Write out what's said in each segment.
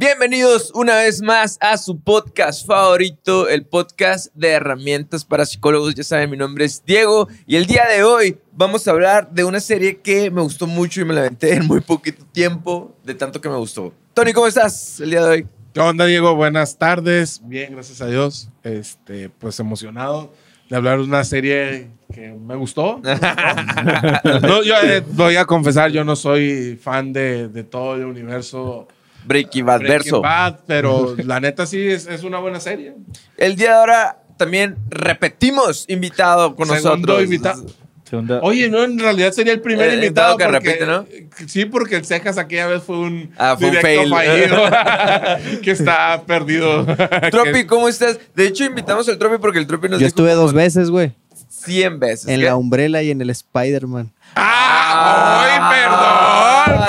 Bienvenidos una vez más a su podcast favorito, el podcast de herramientas para psicólogos. Ya saben, mi nombre es Diego y el día de hoy vamos a hablar de una serie que me gustó mucho y me la aventé en muy poquito tiempo, de tanto que me gustó. Tony, ¿cómo estás el día de hoy? ¿Qué onda, Diego? Buenas tardes. Bien, gracias a Dios. Este, pues emocionado de hablar de una serie que me gustó. no, yo eh, voy a confesar, yo no soy fan de, de todo el universo Breaking Bad Breaking verso. Bad, pero la neta sí es, es una buena serie. El día de ahora también repetimos invitado con Segundo nosotros. invitado. Segunda. Oye, no, en realidad sería el primer Eh, invitado. invitado que porque- repite, Sí, porque el Cejas aquella vez fue un Ah, fue un directo fail. fallido, que está perdido. Tropi, ¿cómo estás? De hecho, invitamos al Tropi porque el Tropi nos Yo dijo estuve dos veces, güey. 100 veces. En ¿Qué? la Umbrella y en el Spider-Man. ¡Ah! ¡Ay, Ah, perdón!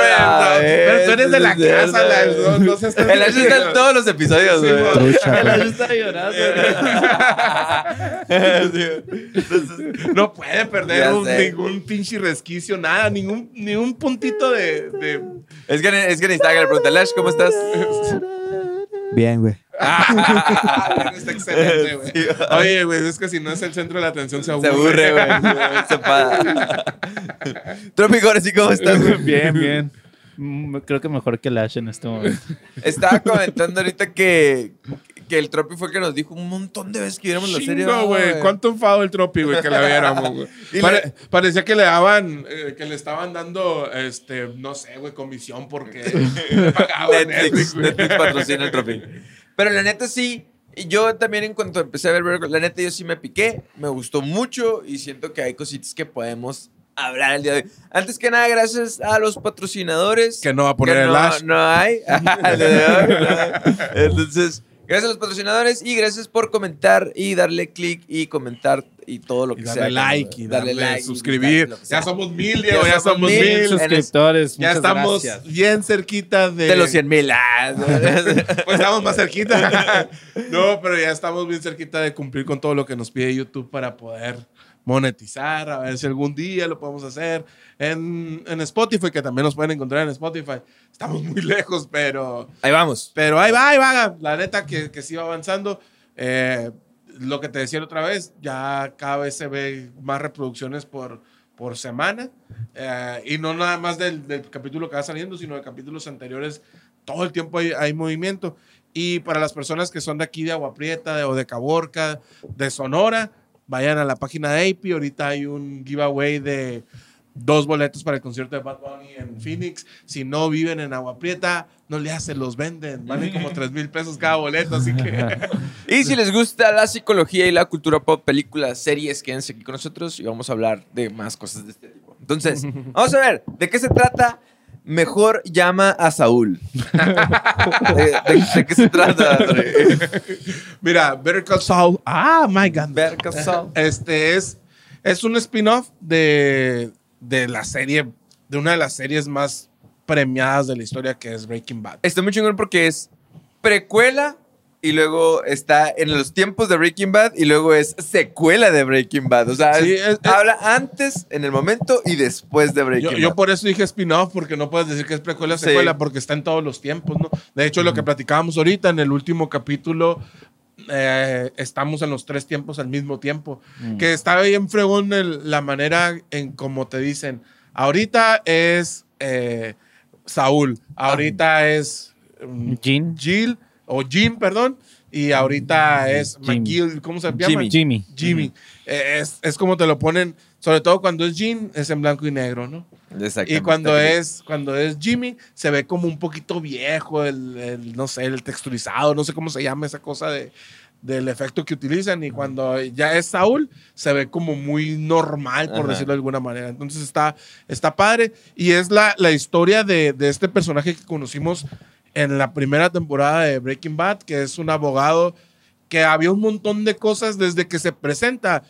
Tú eres de la casa, la, no, no seas tan- El Ash está en todos los episodios, güey. Trucha, güey. está llorando. No puede perder un- ningún pinche resquicio, nada, ningún, ni un puntito de. de- Es que, es que necesitaba que le pregunte, Ash, ¿cómo estás? Bien, güey. Ah, está excelente, güey. Sí. Oye, güey, es que si no es el centro de la atención, se Se aburre. aburre, güey. Se enfada. Tropi, ahora sí, ¿cómo estás? bien, bien. Mm, Creo que mejor que Lash en este momento. Estaba comentando ahorita que, que el Tropi fue el que nos dijo un montón de veces que viéramos la serie. Chingo, güey. ¿Cuánto enfado el tropi, güey, que la viéramos, güey? Pare- le- parecía que le daban, eh, que le estaban dando, este, no sé, güey, comisión porque pagaban Netflix. Netflix patrocina el Tropi. Pero la neta sí, y yo también en cuanto empecé a ver, la neta yo sí me piqué, me gustó mucho y siento que hay cositas que podemos hablar el día de hoy. Antes que nada, gracias a los patrocinadores. Que no va a poner que el no, Ash. No hay. Entonces, gracias a los patrocinadores y gracias por comentar y darle click y comentar y todo lo que Y sea. darle like y darle, like y suscribir. Ya somos mil, Diego, ya, somos mil. mil. Suscriptores, Ya estamos gracias. bien cerquita de... De los 100 mil. Pues estamos más cerquita. no, pero ya estamos bien cerquita de cumplir con todo lo que nos pide YouTube para poder monetizar, a ver si algún día lo podemos hacer en, en Spotify, que también nos pueden encontrar en Spotify. Estamos muy lejos, pero, Ahí vamos. pero ahí va, ahí va. La neta que, que sí va avanzando. Eh, lo que te decía la otra vez, ya cada vez se ve más reproducciones por, por semana. Eh, y no nada más del, del capítulo que va saliendo, sino de capítulos anteriores. Todo el tiempo hay, hay movimiento. Y para las personas que son de aquí, de Agua Prieta de, o de Caborca, de Sonora, vayan a la página de AP. Ahorita hay un giveaway de dos boletos para el concierto de Bad Bunny en Phoenix. Si no viven en Agua Prieta, no le hacen, los venden. Valen como 3 mil pesos cada boleto, así que... Y si les gusta la psicología y la cultura pop, películas, series, quédense aquí con nosotros y vamos a hablar de más cosas de este tipo. Entonces, vamos a ver, ¿de qué se trata? Mejor llama a Saúl. ¿De, de- de qué se trata? Mira, Better Call Saul. Ah, my God. Ver qué Saúl. Este es, es un spin-off de, de la serie, de una de las series más premiadas de la historia que es Breaking Bad. Está muy chingón porque es precuela y luego está en los tiempos de Breaking Bad y luego es secuela de Breaking Bad. O sea, Sí, es- es- es- habla antes, en el momento y después de Breaking Yo, Bad. yo por eso dije spin-off, porque no puedes decir que es precuela, Sí. secuela, porque está en todos los tiempos, ¿no? De hecho, lo que platicábamos ahorita en el último capítulo, eh, estamos en los tres tiempos al mismo tiempo. Que está bien fregón el- la manera en como te dicen, ahorita es eh, Saúl, ahorita es mm, Jean. Jill, o Jim, perdón, y ahorita es Jimmy. McGill, ¿cómo se llama? Jimmy. Jimmy. Jimmy. Eh, Es, es como te lo ponen, sobre todo cuando es Jim, es en blanco y negro, ¿no? Exactamente. Y cuando es, cuando es Jimmy, se ve como un poquito viejo, el, el, no sé, el texturizado, no sé cómo se llama esa cosa de, del efecto que utilizan. Y cuando ya es Saúl, se ve como muy normal, por Ajá. decirlo de alguna manera. Entonces está, está padre. Y es la, la historia de, de este personaje que conocimos en la primera temporada de Breaking Bad, que es un abogado que había un montón de cosas desde que se presenta.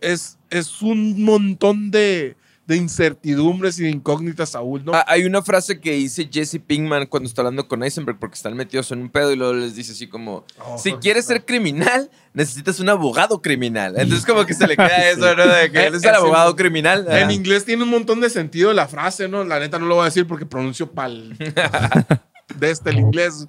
Es, es un montón de, de incertidumbres y de incógnitas, Saúl, ¿no? Ah, hay una frase que dice Jesse Pinkman cuando está hablando con Eisenberg porque están metidos en un pedo y luego les dice así como, Oh, si quieres ser criminal, necesitas un abogado criminal. Entonces como que se le queda eso, ¿no? De que él es el Es abogado en- criminal. En Ah. inglés tiene un montón de sentido la frase, ¿no? La neta no lo voy a decir porque pronuncio pal. de este el inglés.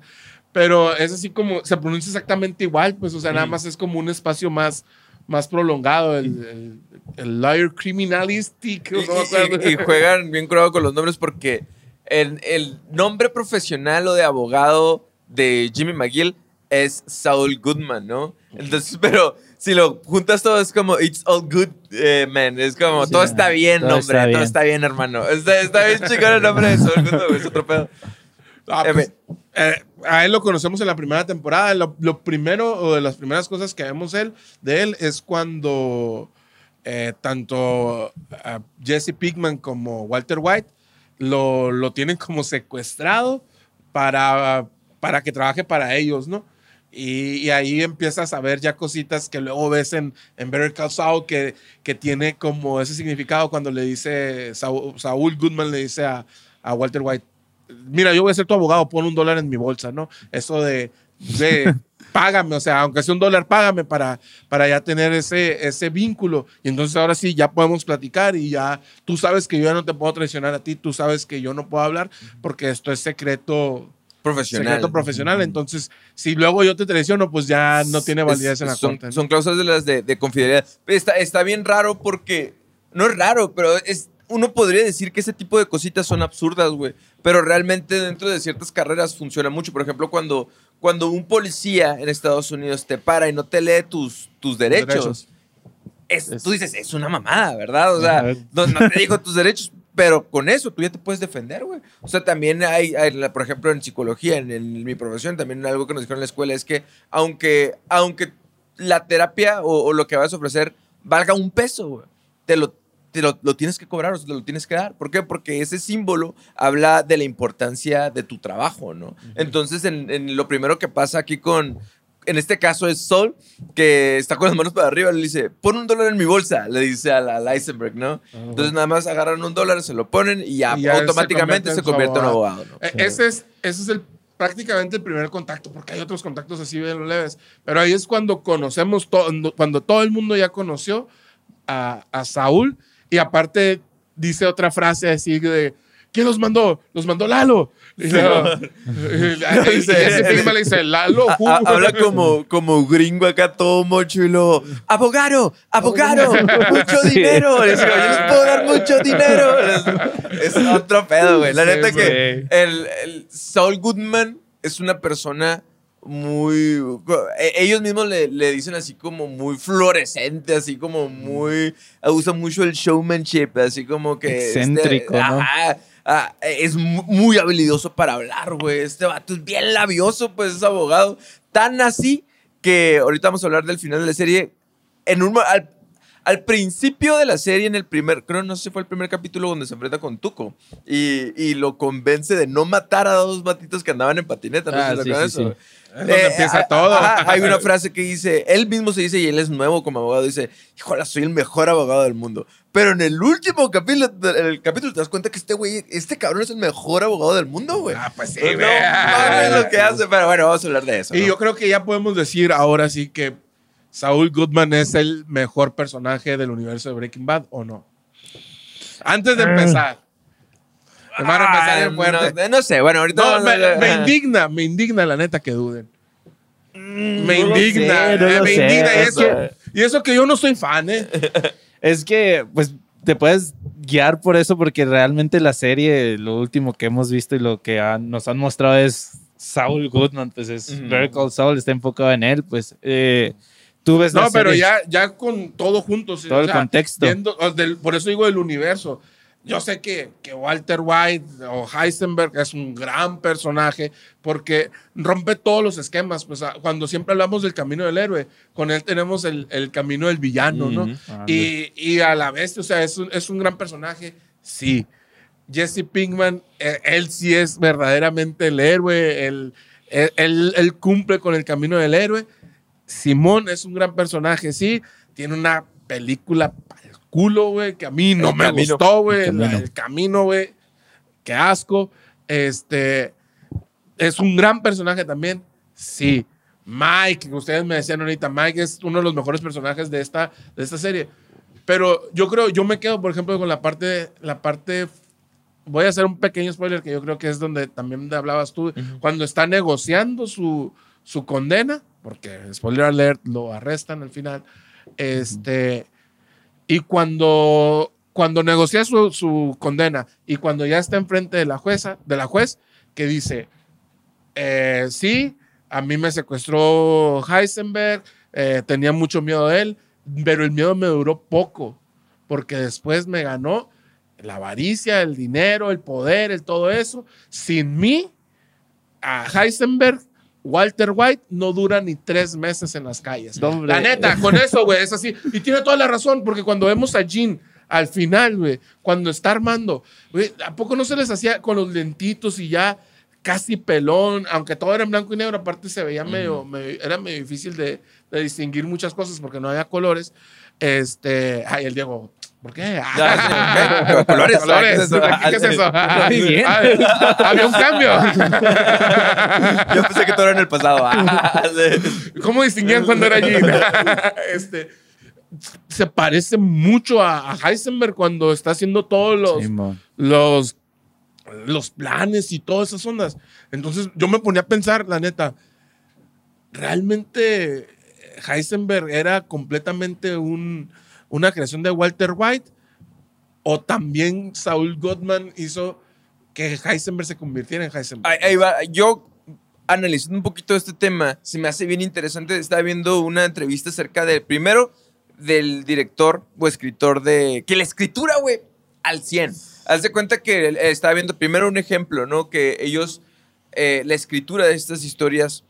Pero es así como, se pronuncia exactamente igual, pues, o sea, nada más es como un espacio más, más prolongado, el, el, el liar criminalistic. Y, no acuerdo. y- y juegan bien curado con los nombres porque el, el nombre profesional o de abogado de Jimmy McGill es Saul Goodman, ¿no? Entonces, pero si lo juntas todo es como It's all good, eh, man. Es como Sí, todo está bien, hombre. Todo está bien, hermano. Está, está bien chingón el nombre de Saul Goodman, es otro pedo. Ah, Eh, pues, eh, a él lo conocemos en la primera temporada. Lo, lo primero o de las primeras cosas que vemos él, de él es cuando eh, tanto ah, Jesse Pinkman como Walter White lo, lo tienen como secuestrado para, para que trabaje para ellos, ¿no? Y, y ahí empiezas a ver ya cositas que luego ves en, en Better Call Saul que, que tiene como ese significado cuando le dice, Saúl, Saúl Goodman le dice a, a Walter White, mira, yo voy a ser tu abogado, pon un dólar en mi bolsa, ¿no? Eso de, de págame, o sea, aunque sea un dólar, págame para, para ya tener ese, ese vínculo. Y entonces ahora sí, ya podemos platicar y ya tú sabes que yo ya no te puedo traicionar a ti, tú sabes que yo no puedo hablar porque esto es secreto. Profesional. Secreto profesional. Entonces, si luego yo te traiciono, pues ya no tiene validez Es- en la son, corte. ¿no? son cláusulas de las de, de confidencialidad. Está, está bien raro porque. No es raro, pero es. Uno podría decir que ese tipo de cositas son absurdas, güey. Pero realmente dentro de ciertas carreras funciona mucho. Por ejemplo, cuando, cuando un policía en Estados Unidos te para y no te lee tus, tus derechos, derechos. es- Es- tú dices, es una mamada, ¿verdad? O sea, no, no te digo tus derechos, pero con eso tú ya te puedes defender, güey. O sea, también hay, hay por ejemplo, en psicología, en, en mi profesión, también algo que nos dijeron en la escuela es que aunque, aunque la terapia o, o lo que vas a ofrecer valga un peso, güey, te lo te lo, lo tienes que cobrar, o sea, te lo tienes que dar. ¿Por qué? Porque ese símbolo habla de la importancia de tu trabajo, ¿no? Entonces, en, en lo primero que pasa aquí con, en este caso es Sol, que está con las manos para arriba, le dice, pon un dólar en mi bolsa, le dice a la Eisenberg, ¿no? Entonces nada más agarran un dólar, se lo ponen y ya, Y ya se automáticamente se convierte en convierte, su en abogado. abogado, ¿no? Eh, Ese es, ese es el, prácticamente el primer contacto, porque hay otros contactos así bien leves. Pero ahí es cuando conocemos, todo, cuando todo el mundo ya conoció a, a Saúl. Y aparte dice otra frase así de, ¿quién los mandó? Los mandó Lalo. Y ese Pinkman le dice, Lalo. A- who?" a- habla como, como gringo acá todo mocho y luego, abogado, abogado, mucho Sí. dinero. Les digo, yo les puedo dar mucho dinero. Es otro pedo, güey. La Sí, neta que el, el Saul Goodman es una persona muy... e- Ellos mismos le, le dicen así como muy fluorescente, así como muy... Usa mucho el showmanship, así como que... este, Excéntrico, ¿no? ajá, ah, es mu- muy habilidoso para hablar, güey. Este vato es bien labioso, pues es abogado. Tan así que ahorita vamos a hablar del final de la serie. En un, al, al principio de la serie, en el primer, creo no sé si fue el primer capítulo donde se enfrenta con Tuco y, y lo convence de no matar a dos batitos que andaban en patineta. No Ah, sé si sí, sí, eso, sí. Es donde empieza ah, todo. ajá, hay una frase que dice, él mismo se dice y él es nuevo como abogado, dice, híjole, soy el mejor abogado del mundo. Pero en el último capítulo, el capítulo te das cuenta que este güey, este cabrón es el mejor abogado del mundo, güey. Ah, pues sí, no, güey. mames lo que hace, pero bueno, vamos a hablar de eso. Y ¿no? yo creo que ya podemos decir ahora sí que Saúl Goodman es el mejor personaje del universo de Breaking Bad, ¿o no? Antes de empezar. Me van a empezar bien Ah, fuerte. no, no sé, bueno, ahorita... No, a- me, me indigna, me indigna la neta que duden. Me no lo indigna, sé, no eh, me sé, indigna. Y es eso, que- y eso que yo no soy fan, ¿eh? Es que, pues, te puedes guiar por eso porque realmente la serie, lo último que hemos visto y lo que han- nos han mostrado es Saul Goodman, pues es. Better Call Saul, está enfocado en él, pues eh, tú ves No, la pero serie- ya, ya con todo junto. sí, Todo el contexto. viendo- o del- por eso digo el universo. Yo sé que, que Walter White o Heisenberg es un gran personaje porque rompe todos los esquemas. Pues, cuando siempre hablamos del camino del héroe, con él tenemos el, el camino del villano, ¿no? Y, y a la vez, o sea, es un, es un gran personaje, sí. Jesse Pinkman, eh, él sí es verdaderamente el héroe, él, él, él- él cumple con el camino del héroe. Simón es un gran personaje, sí. Tiene una película para el culo, güey, que a mí no El me Camino. gustó, güey. El Camino. Güey. Qué asco. Este. Es un gran personaje también, sí. Mike, que ustedes me decían ahorita, Mike es uno de los mejores personajes de esta, de esta serie. Pero yo creo, yo me quedo, por ejemplo, con la parte, la parte voy a hacer un pequeño spoiler que yo creo que es donde también hablabas tú, cuando está negociando su, su condena, porque spoiler alert, lo arrestan al final, este, y cuando, cuando negocia su, su condena y cuando ya está enfrente de la jueza, de la juez, que dice, eh, sí, a mí me secuestró Heisenberg, eh, tenía mucho miedo de él, pero el miedo me duró poco, porque después me ganó la avaricia, el dinero, el poder, el todo eso. Sin mí, a Heisenberg, Walter White no dura ni tres meses en las calles. No. La neta, con eso, güey, es así. Y tiene toda la razón, porque cuando vemos a Jean al final, güey, cuando está armando, güey, ¿a poco no se les hacía con los lentitos y ya casi pelón, aunque todo era en blanco y negro, aparte se veía medio, medio- era medio difícil de, de distinguir muchas cosas porque no había colores. Este, ay, el Diego, ¿por qué? Sí, ¿qué? Colores, colores. ¿qué es eso? ¿Qué es eso? Lo vi bien. Ah, Había un cambio. Yo pensé que todo era en el pasado. Ah. ¿Cómo distinguían cuando era Jean? este, se parece mucho a, Heisenberg cuando está haciendo todos los, los, los planes y todas esas ondas. Entonces yo me ponía a pensar, la neta, realmente Heisenberg era completamente un, una creación de Walter White o también Saul Goodman hizo que Heisenberg se convirtiera en Heisenberg. Yo, analizando un poquito este tema, se me hace bien interesante. Estaba viendo una entrevista acerca del primero del director o escritor de. Que la escritura, güey, al 100. Haz de cuenta que eh, estaba viendo primero un ejemplo, ¿no? Que ellos, eh, la escritura de estas historias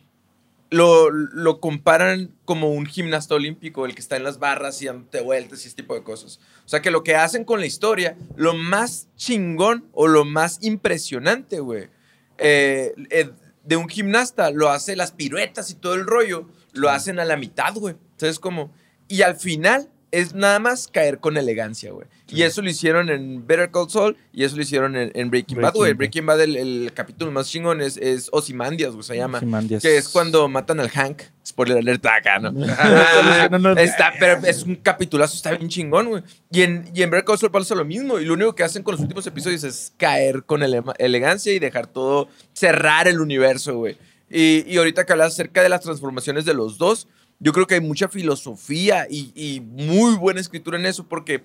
lo, lo comparan como un gimnasta olímpico, el que está en las barras y dándote vueltas y ese tipo de cosas. O sea que lo que hacen con la historia, lo más chingón o lo más impresionante, güey, eh, eh, de un gimnasta, lo hace las piruetas y todo el rollo, lo hacen a la mitad, güey. ¿Sabes cómo? Y al final es nada más caer con elegancia, güey. Y eso lo hicieron en Better Call Saul y eso lo hicieron en, en Breaking, Bad, Breaking güey. Bad. Breaking Bad, el, el capítulo más chingón es, es Ozymandias, güey, se llama. Ozymandias. Que es cuando matan al Hank. Spoiler alert acá, ¿no? No, no. está, pero es un capitulazo, está bien chingón, güey. Y en, y en Better Call Saul pasa lo mismo. Y lo único que hacen con los últimos episodios es caer con ele- elegancia y dejar todo, cerrar el universo, güey. Y, y ahorita que hablas acerca de las transformaciones de los dos, yo creo que hay mucha filosofía y, y muy buena escritura en eso, porque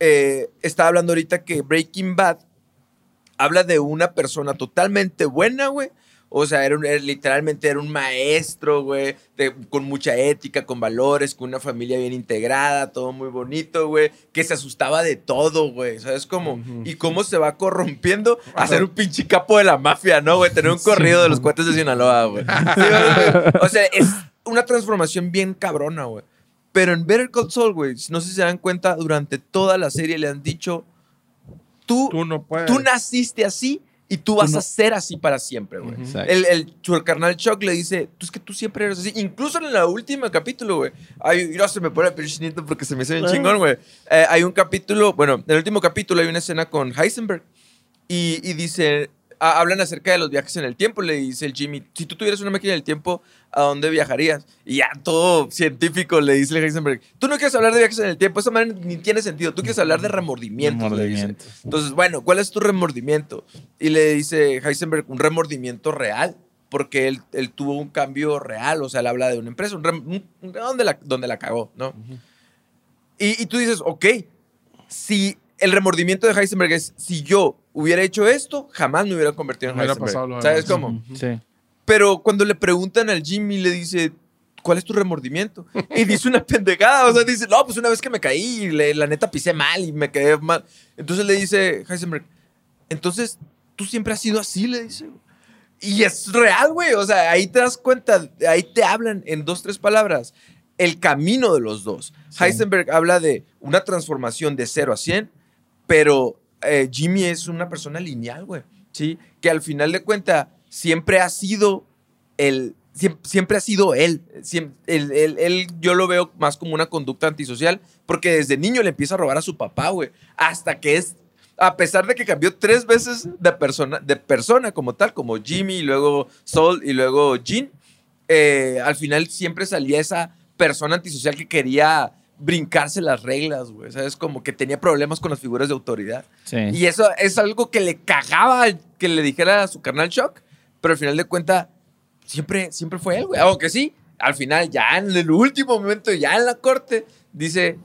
eh, estaba hablando ahorita que Breaking Bad habla de una persona totalmente buena, güey. O sea, era, un- era- literalmente era un maestro, güey, de- con mucha ética, con valores, con una familia bien integrada, todo muy bonito, güey, que se asustaba de todo, güey, ¿sabes cómo? Y cómo se va corrompiendo a ser un pinche capo de la mafia, ¿no, güey? Tener un corrido de los cuates de Sinaloa, güey. Sí, güey. o sea, es una transformación bien cabrona, güey. Pero en Better Call Saul, güey, no sé si se dan cuenta, durante toda la serie le han dicho, tú, Tú no puedes. tú naciste así y tú vas no- a ser así para siempre, güey. Ujú. Exacto. El, el, su carnal Chuck le dice, tú es que tú siempre eres así. Incluso en el último capítulo, güey. Ay, no se me pone el porque se me hizo bien chingón, güey. Eh, hay un capítulo, bueno, en el último capítulo hay una escena con Heisenberg. Y, y dice, a- hablan acerca de los viajes en el tiempo. Le dice el Jimmy, si tú tuvieras una máquina del tiempo, ¿a dónde viajarías? Y ya todo científico le dice a Heisenberg, tú no quieres hablar de viajes en el tiempo, esa manera ni tiene sentido. Tú quieres hablar de remordimientos. le dice. Entonces, bueno, ¿cuál es tu remordimiento? Y le dice Heisenberg, un remordimiento real, porque él, él tuvo un cambio real, o sea, él habla de una empresa, un rem- un- un- donde, la, donde la cagó, ¿no? y, y tú dices, ok, si el remordimiento de Heisenberg es, si yo hubiera hecho esto, jamás me hubiera convertido en Heisenberg. pasado lo ¿Sabes cómo? Sí. Pero cuando le preguntan al Jimmy, le dice, ¿cuál es tu remordimiento? Y dice una pendejada, o sea, dice, no, pues una vez que me caí, le- la neta pisé mal y me quedé mal. Entonces le dice Heisenberg, entonces, ¿tú siempre has sido así? Le dice. Y es real, güey, o sea, ahí te das cuenta, ahí te hablan en dos, tres palabras, el camino de los dos. Heisenberg habla de una transformación de 0 a 100, pero eh, Jimmy es una persona lineal, güey, ¿sí? Que al final de cuentas siempre ha sido el... siem- Siempre, ha sido él, él- él- Yo lo veo más como una conducta antisocial, porque desde niño le empieza a robar a su papá, güey. Hasta que es a pesar de que cambió tres veces de persona, de persona como tal, como Jimmy, y luego Sol y luego Jean, eh, al final siempre salía esa persona antisocial que quería brincarse las reglas, güey. ¿Sabes? Como que tenía problemas con las figuras de autoridad. Sí. Y eso es algo que le cagaba que le dijera a su carnal Shock, pero al final de cuentas, siempre, siempre fue él, güey. Aunque sí, al final, ya en el último momento, ya en la corte, dice,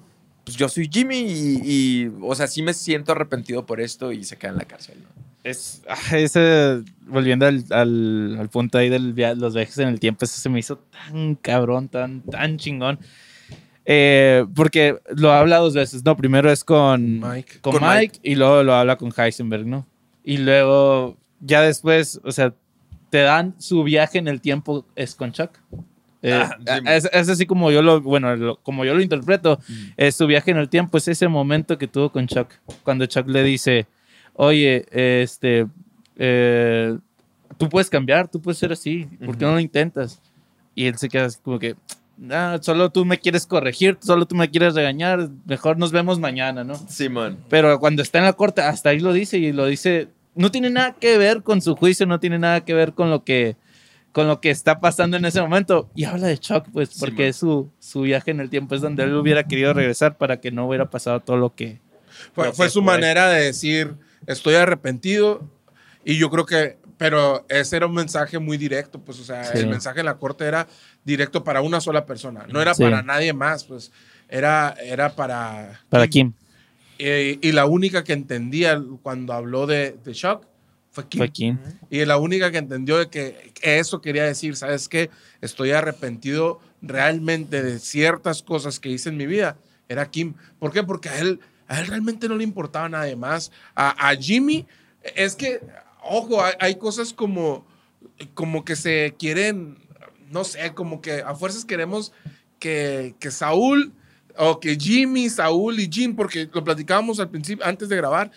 pues yo soy Jimmy y, y, o sea, sí me siento arrepentido por esto y se queda en la cárcel, ¿no? Es, ah, ese, volviendo al, al, al punto ahí de los viajes en el tiempo, eso se me hizo tan cabrón, tan, tan chingón. Eh, porque lo habla dos veces, ¿no? Primero es con Mike. con, Con Mike, Mike. y luego lo habla con Heisenberg, ¿no? Y luego, ya después, o sea, te dan su viaje en el tiempo es con Chuck. Eh, Ah, sí. es, es así como yo lo, bueno, lo- como yo lo interpreto, Mm. es su viaje en el tiempo, es ese momento que tuvo con Chuck, cuando Chuck le dice, oye, este, eh, tú puedes cambiar, tú puedes ser así, ¿por qué no lo intentas? Y él se queda así como que, "Ah, solo tú me quieres corregir, solo tú me quieres regañar, mejor nos vemos mañana, ¿no? Simón. Pero cuando está en la corte, hasta ahí lo dice y lo dice, no tiene nada que ver con su juicio, no tiene nada que ver con lo que con lo que está pasando en ese momento y habla de Chuck pues Sí, porque su, su viaje en el tiempo es donde él hubiera querido regresar para que no hubiera pasado todo lo que Fue, Lo fue que su fue. manera de decir, estoy arrepentido. Y yo creo que, pero ese era un mensaje muy directo, pues, o sea, Sí. el mensaje en la corte era directo para una sola persona, no era Sí. para nadie más, pues, era, era para... para Kim Y, y la única que entendía cuando habló de, de Shock fue Kim. fue Kim Y la única que entendió de que eso quería decir, ¿sabes qué? Estoy arrepentido realmente de ciertas cosas que hice en mi vida. Era Kim. ¿Por qué? Porque a él, a él realmente no le importaba nada más. A, a Jimmy, es que, ojo, hay, hay cosas como, como que se quieren, no sé, como que a fuerzas queremos que, que Saúl o que Jimmy, Saúl y Jim, porque lo platicábamos al principio, antes de grabar,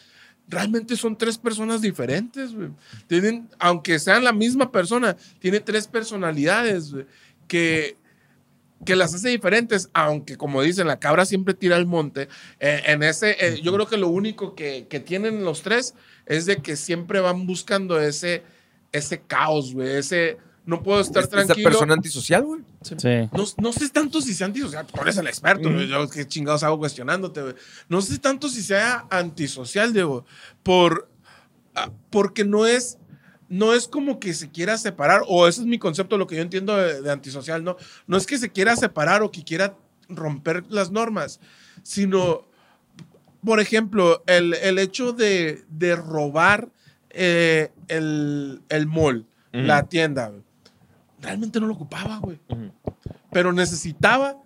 realmente son tres personas diferentes, güey. Tienen, aunque sean la misma persona, tiene tres personalidades, que, que las hace diferentes, aunque como dicen, la cabra siempre tira al monte. Eh, en ese, eh, yo creo que lo único que, que tienen los tres es de que siempre van buscando ese, ese caos, ese... No puedo estar Esta tranquilo. persona antisocial, güey. sí No, no sé tanto si sea antisocial, tú eres el experto, güey, yo qué chingados hago cuestionándote, güey. No sé tanto si sea antisocial, Diego, por, ah, porque no es, no es como que se quiera separar, o ese es mi concepto, lo que yo entiendo de, de antisocial, ¿no? No es que se quiera separar o que quiera romper las normas, sino, por ejemplo, el, el hecho de, de robar eh, el, el mall, la tienda, güey, realmente no lo ocupaba, güey Ujú. pero necesitaba,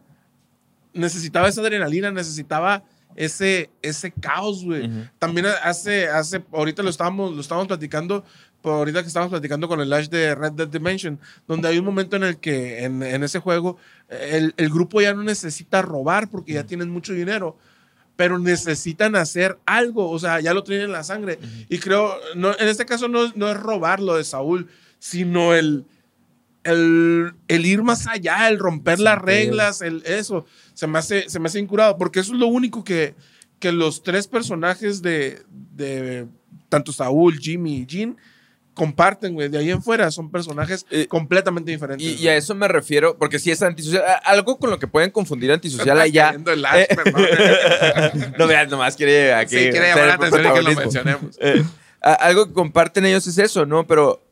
necesitaba esa adrenalina, necesitaba ese, ese caos, güey. Ujú. También hace, hace, ahorita lo estábamos, lo estábamos platicando, por ahorita que estábamos platicando con el Ash de Red Dead Dimension, donde hay un momento en el que en, en ese juego el, el grupo ya no necesita robar porque ya tienen mucho dinero. Pero necesitan hacer algo, o sea, ya lo tienen en la sangre. Y creo, no, en este caso no, no es robar lo de Saúl, sino el, el, el ir más allá, el romper las reglas, el, eso, se me, hace, se me hace incurado, porque eso es lo único que, que los tres personajes de, de tanto Saúl, Jimmy y Jean comparten, güey. De ahí en fuera son personajes Eh, completamente diferentes. Y, y a eso me refiero, porque sí es antisocial. Algo con lo que pueden confundir antisocial allá. El Ash, Eh, no veas, nomás quiere aquí. Sí, quiere llamar la atención que lo mencionemos. Eh, algo que comparten ellos es eso, ¿no? Pero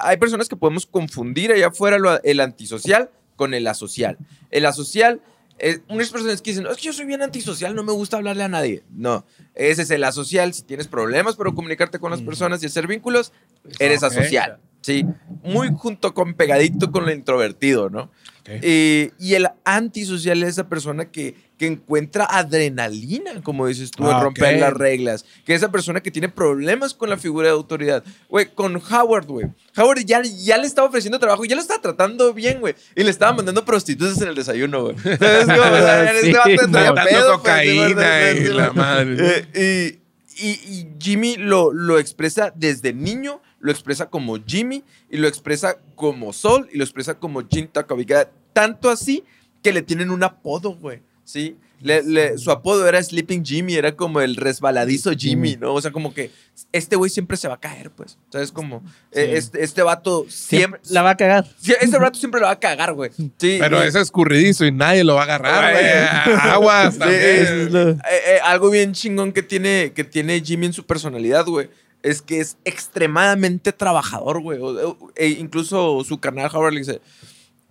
hay personas que podemos confundir allá afuera lo- el antisocial con el asocial. El asocial, eh, unas personas que dicen, es que yo soy bien antisocial, no me gusta hablarle a nadie. No, ese es el asocial. Si tienes problemas para comunicarte con las personas y hacer vínculos, eres Ok. asocial. Sí, muy junto con pegadito con lo introvertido, ¿no? Eh, y el antisocial es esa persona que, que encuentra adrenalina, como dices tú, en Ah, romper las reglas. Que es esa persona que tiene problemas con la figura de autoridad. Güey, con Howard, güey. Howard ya, ya le estaba ofreciendo trabajo, ya lo estaba tratando bien, güey. Y le estaba mandando prostitutas en el desayuno, güey. ¿Sabes cómo? O sea, Sí, este vato traía Dando pedo, pues, y la madre. eh, y, y- Jimmy lo, lo expresa desde niño, lo expresa como Jimmy, y lo expresa como Sol, y lo expresa como Jim Takoviga. Tanto así que le tienen un apodo, güey. ¿sí? Le- le- su apodo era Sleeping Jimmy, era como el resbaladizo Jimmy, ¿no? O sea, como que este güey siempre se va a caer, pues. ¿Sabes? Como eh, Sí. este, este vato siempre... La va a cagar. Sí, este vato siempre lo va a cagar, güey. Sí, Pero y- es escurridizo y nadie lo va a agarrar, Güey. Aguas también. es- eh, eh, algo bien chingón que tiene, que tiene Jimmy en su personalidad, güey, es que es extremadamente trabajador, güey. O- o- e incluso su carnal Howard le dice,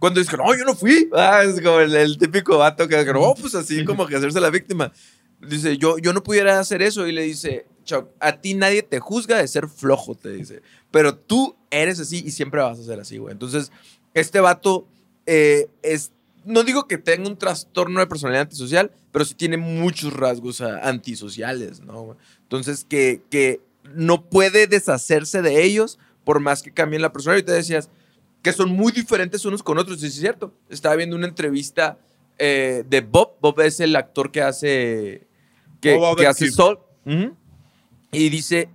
cuando dice, no, yo no fui. Ah, es como el, el típico vato que, no, pues así como que hacerse la víctima. Dice, yo, yo no pudiera hacer eso. Y le dice, Chuck, a ti nadie te juzga de ser flojo, te dice. Pero tú eres así y siempre vas a ser así, güey. Entonces, este vato eh, es no digo que tenga un trastorno de personalidad antisocial, pero sí tiene muchos rasgos ah, antisociales, ¿no? Entonces, que, que no puede deshacerse de ellos por más que cambien la personalidad. Y te decías que son muy diferentes unos con otros, es cierto. Estaba viendo una entrevista eh, de Bob. Bob es el actor que hace, que, Bob que hace Sol. Ujú. Y dice,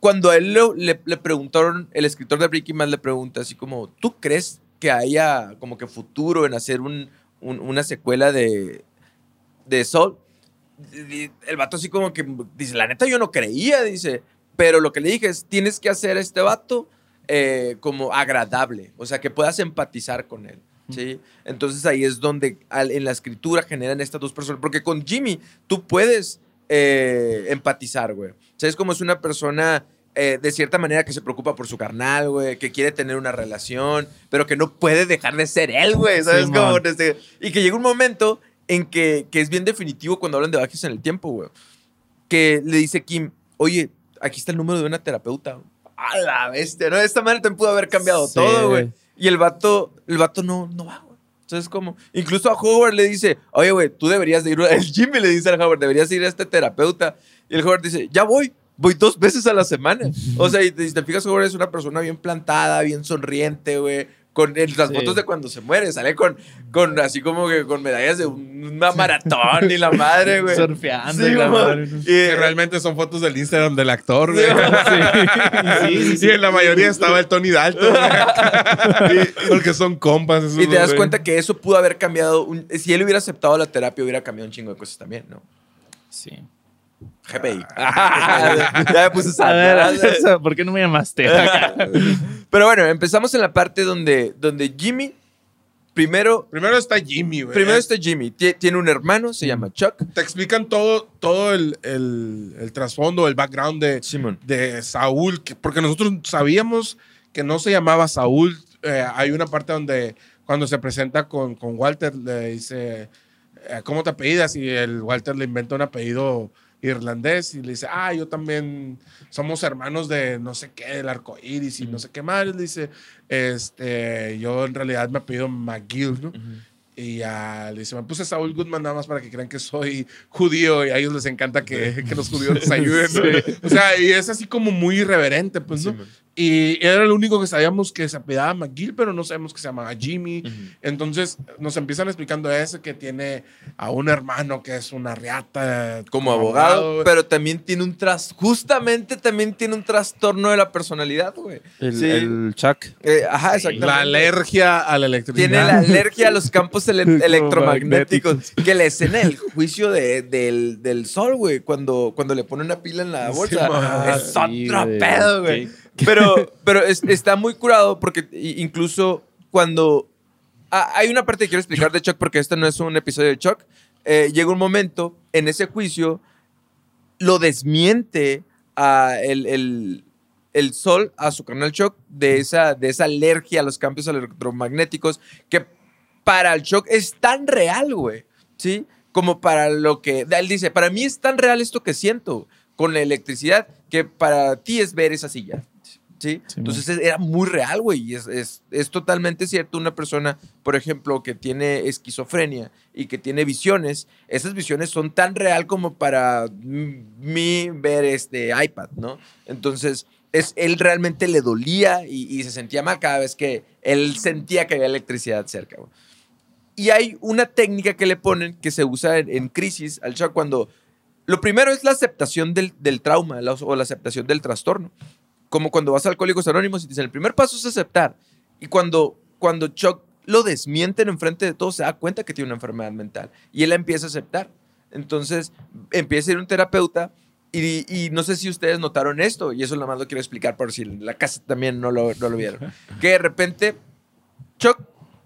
cuando a él lo- le, le preguntaron, el escritor de Breaking Bad le pregunta así como, ¿tú crees que haya como que futuro en hacer un- un- una secuela de, de Sol? Y El vato así como que dice, la neta yo no creía, dice, pero lo que le dije es, tienes que hacer a este vato eh, como agradable, o sea, que puedas empatizar con él. ¿Sí? Entonces ahí es donde al- en la escritura generan estas dos personas. Porque con Jimmy tú puedes eh, empatizar, güey. O sea, es una persona eh, de cierta manera que se preocupa por su carnal, güey, que quiere tener una relación, pero que no puede dejar de ser él, güey, ¿sabes? Sí, como man. desde- y que llega un momento en que, que es bien definitivo cuando hablan de viajes en el tiempo, güey. Que le dice Kim, oye, aquí está el número de una terapeuta. A la bestia, ¿no? De esta manera también pudo haber cambiado Sí, todo, güey. Y el vato, el vato no, no va, güey. Entonces, como, incluso a Howard le dice, oye, güey, tú deberías de ir, el Jimmy le dice al Howard, deberías de ir a este terapeuta. Y el Howard dice, ya voy, voy dos veces a la semana. O sea, y te, te fijas, Howard es una persona bien plantada, bien sonriente, güey. Con las Sí. fotos de cuando se muere, sale con, con así como que con medallas de una maratón y la madre, güey. Surfeando Sí, y la madre. Y- Que realmente son fotos del Instagram del actor, güey. Sí, sí, Y en la mayoría estaba el Tony Dalton. güey. Porque son compas. esos Y te das güey. cuenta que eso pudo haber cambiado. un- si él hubiera aceptado la terapia, hubiera cambiado un chingo de cosas también, ¿no? Sí. GPI. ya me puse eso, ¿por qué no me llamaste? Pero bueno, empezamos en la parte donde, donde Jimmy, primero, Primero está Jimmy, güey. primero está Jimmy. Tie- Tiene un hermano, se llama Chuck. Te explican todo, todo el, el, el trasfondo, el background de, de Saúl, que- porque nosotros sabíamos que no se llamaba Saúl. Eh, hay una parte donde cuando se presenta con, con Walter le dice, eh, ¿cómo te apellidas? Y el Walter le inventa un apellido irlandés y le dice, ah, yo también somos hermanos de no sé qué, del arco iris y no sé qué más. Le dice, este, yo en realidad me apellido McGill, ¿no? Y ya le dice, me puse Saúl Goodman nada más para que crean que soy judío y a ellos les encanta que, que los judíos les ayuden. ¿no? O sea, y es así como muy irreverente, pues, ¿no? Sí. Y era lo único que sabíamos que se apellidaba McGill, pero no sabemos que se llamaba Jimmy. Entonces nos empiezan explicando eso, que tiene a un hermano que es una riata. Como abogado, pero también tiene un tras... Justamente también tiene un trastorno de la personalidad, güey. El, Sí. el Chuck. Eh, ajá, exactamente. La alergia a la electricidad. Tiene la alergia a los campos ele- electromagnéticos. Que la escena del juicio de- del, del sol, güey, cuando, cuando le pone una pila en la bolsa, es otro pedo, güey. Pero, pero es- está muy curado porque incluso cuando... Ah, hay una parte que quiero explicar de Chuck porque este no es un episodio de Chuck. Eh, llega un momento en ese juicio, lo desmiente a el, el- el sol, a su canal Chuck, de esa, de esa alergia a los campos electromagnéticos que para el Chuck es tan real, güey. ¿Sí? Como para lo que... Él dice, para mí es tan real esto que siento con la electricidad que para ti es ver esa silla. ¿Sí? Sí, Entonces es- era muy real, güey. Y es, es, es totalmente cierto. Una persona, por ejemplo, que tiene esquizofrenia y que tiene visiones, esas visiones son tan real como para mí ver este iPad, ¿no? Entonces, es, él realmente le dolía y, y se sentía mal cada vez que él sentía que había electricidad cerca, güey. Y hay una técnica que le ponen que se usa en, en crisis al shock cuando... Lo primero es la aceptación del, del trauma la- o la aceptación del trastorno. Como cuando vas a Alcohólicos Anónimos y te dicen, el primer paso es aceptar. Y cuando, cuando Chuck lo desmienten enfrente de todos, se da cuenta que tiene una enfermedad mental y él la empieza a aceptar. Entonces empieza a ir a un terapeuta y, y no sé si ustedes notaron esto, y eso nada más lo quiero explicar por si en la casa también no lo, no lo vieron. Que de repente Chuck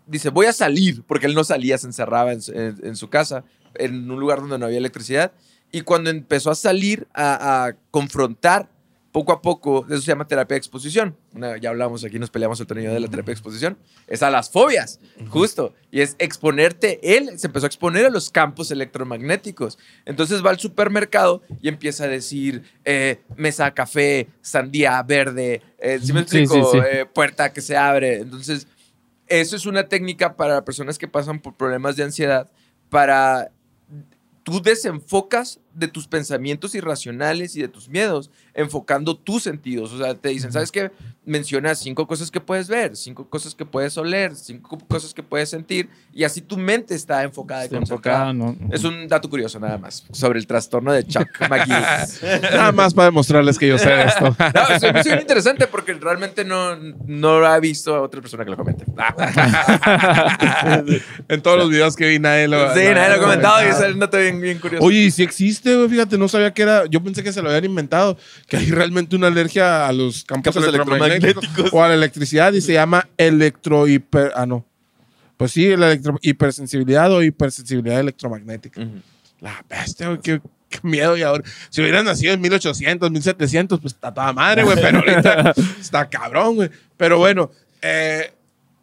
dice, voy a salir, porque él no salía, se encerraba en, su- en- en su casa, en un lugar donde no había electricidad. Y cuando empezó a salir a, a confrontar poco a poco, eso se llama terapia de exposición. Una- ya hablamos aquí, nos peleamos el tornillo de la terapia de exposición. Es a las fobias, justo. Y es exponerte, él se empezó a exponer a los campos electromagnéticos. Entonces va al supermercado y empieza a decir eh, mesa café, sandía verde, eh, ¿sí me explico? sí, sí. Eh, puerta que se abre. Entonces, eso es una técnica para personas que pasan por problemas de ansiedad, para tú desenfocas de tus pensamientos irracionales y de tus miedos, enfocando tus sentidos. O sea, te dicen, ¿sabes qué? Menciona cinco cosas que puedes ver, cinco cosas que puedes oler, cinco cosas que puedes sentir, y así tu mente está enfocada y Está concentrada. enfocado, ¿no? Es un dato curioso nada más sobre el trastorno de Chuck McGee. Nada más para demostrarles que yo sé de esto. No, se me hizo bien interesante porque realmente no, no lo ha visto a otra persona que lo comente. en todos los videos que vi nadie lo Sí, nadie lo ha comentado y es un dato bien, bien curioso. Oye, y si existe, güey, fíjate, no sabía que era. Yo pensé que se lo habían inventado, que hay realmente una alergia a los campos, Campos electromagnéticos, electromagnéticos. o a la electricidad y se llama electrohiper. Ah, no. Pues sí, la electro- hipersensibilidad o hipersensibilidad electromagnética. Ujú. La bestia, güey, qué, qué miedo. Y ahora, si hubieran nacido en 1800, 1700, pues está toda madre, güey, pero ahorita está cabrón, güey. Pero bueno, eh,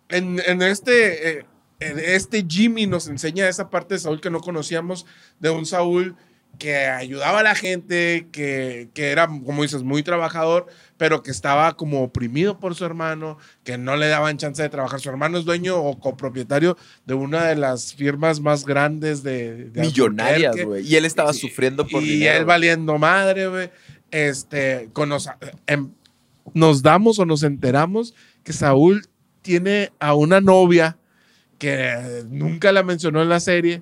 en, en este, eh, este Jimmy nos enseña esa parte de Saúl que no conocíamos, de un Saúl que ayudaba a la gente, que, que era, como dices, muy trabajador, pero que estaba como oprimido por su hermano, que no le daban chance de trabajar. Su hermano es dueño o copropietario de una de las firmas más grandes de, de Millonarias, güey. Y él estaba Y- sufriendo por y dinero. él valiendo madre, güey. Este, con los- em, nos damos o nos enteramos que Saúl tiene a una novia que nunca la mencionó en la serie,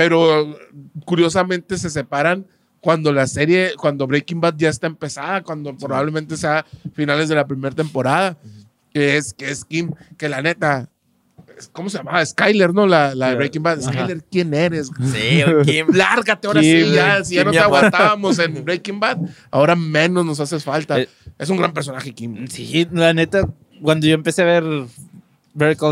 pero curiosamente se separan cuando la serie, cuando Breaking Bad ya está empezada, cuando probablemente sea finales de la primera temporada, que es, que es Kim, que la neta, ¿cómo se llamaba? Skyler, ¿no? La, la de Breaking Bad. Ajá. Skyler, ¿quién eres? Sí, Kim. Lárgate ahora Kim, sí, ya, si ya no te aguantábamos en Breaking Bad, ahora menos nos haces falta. Eh, es un gran personaje, Kim. Sí, la neta, cuando yo empecé a ver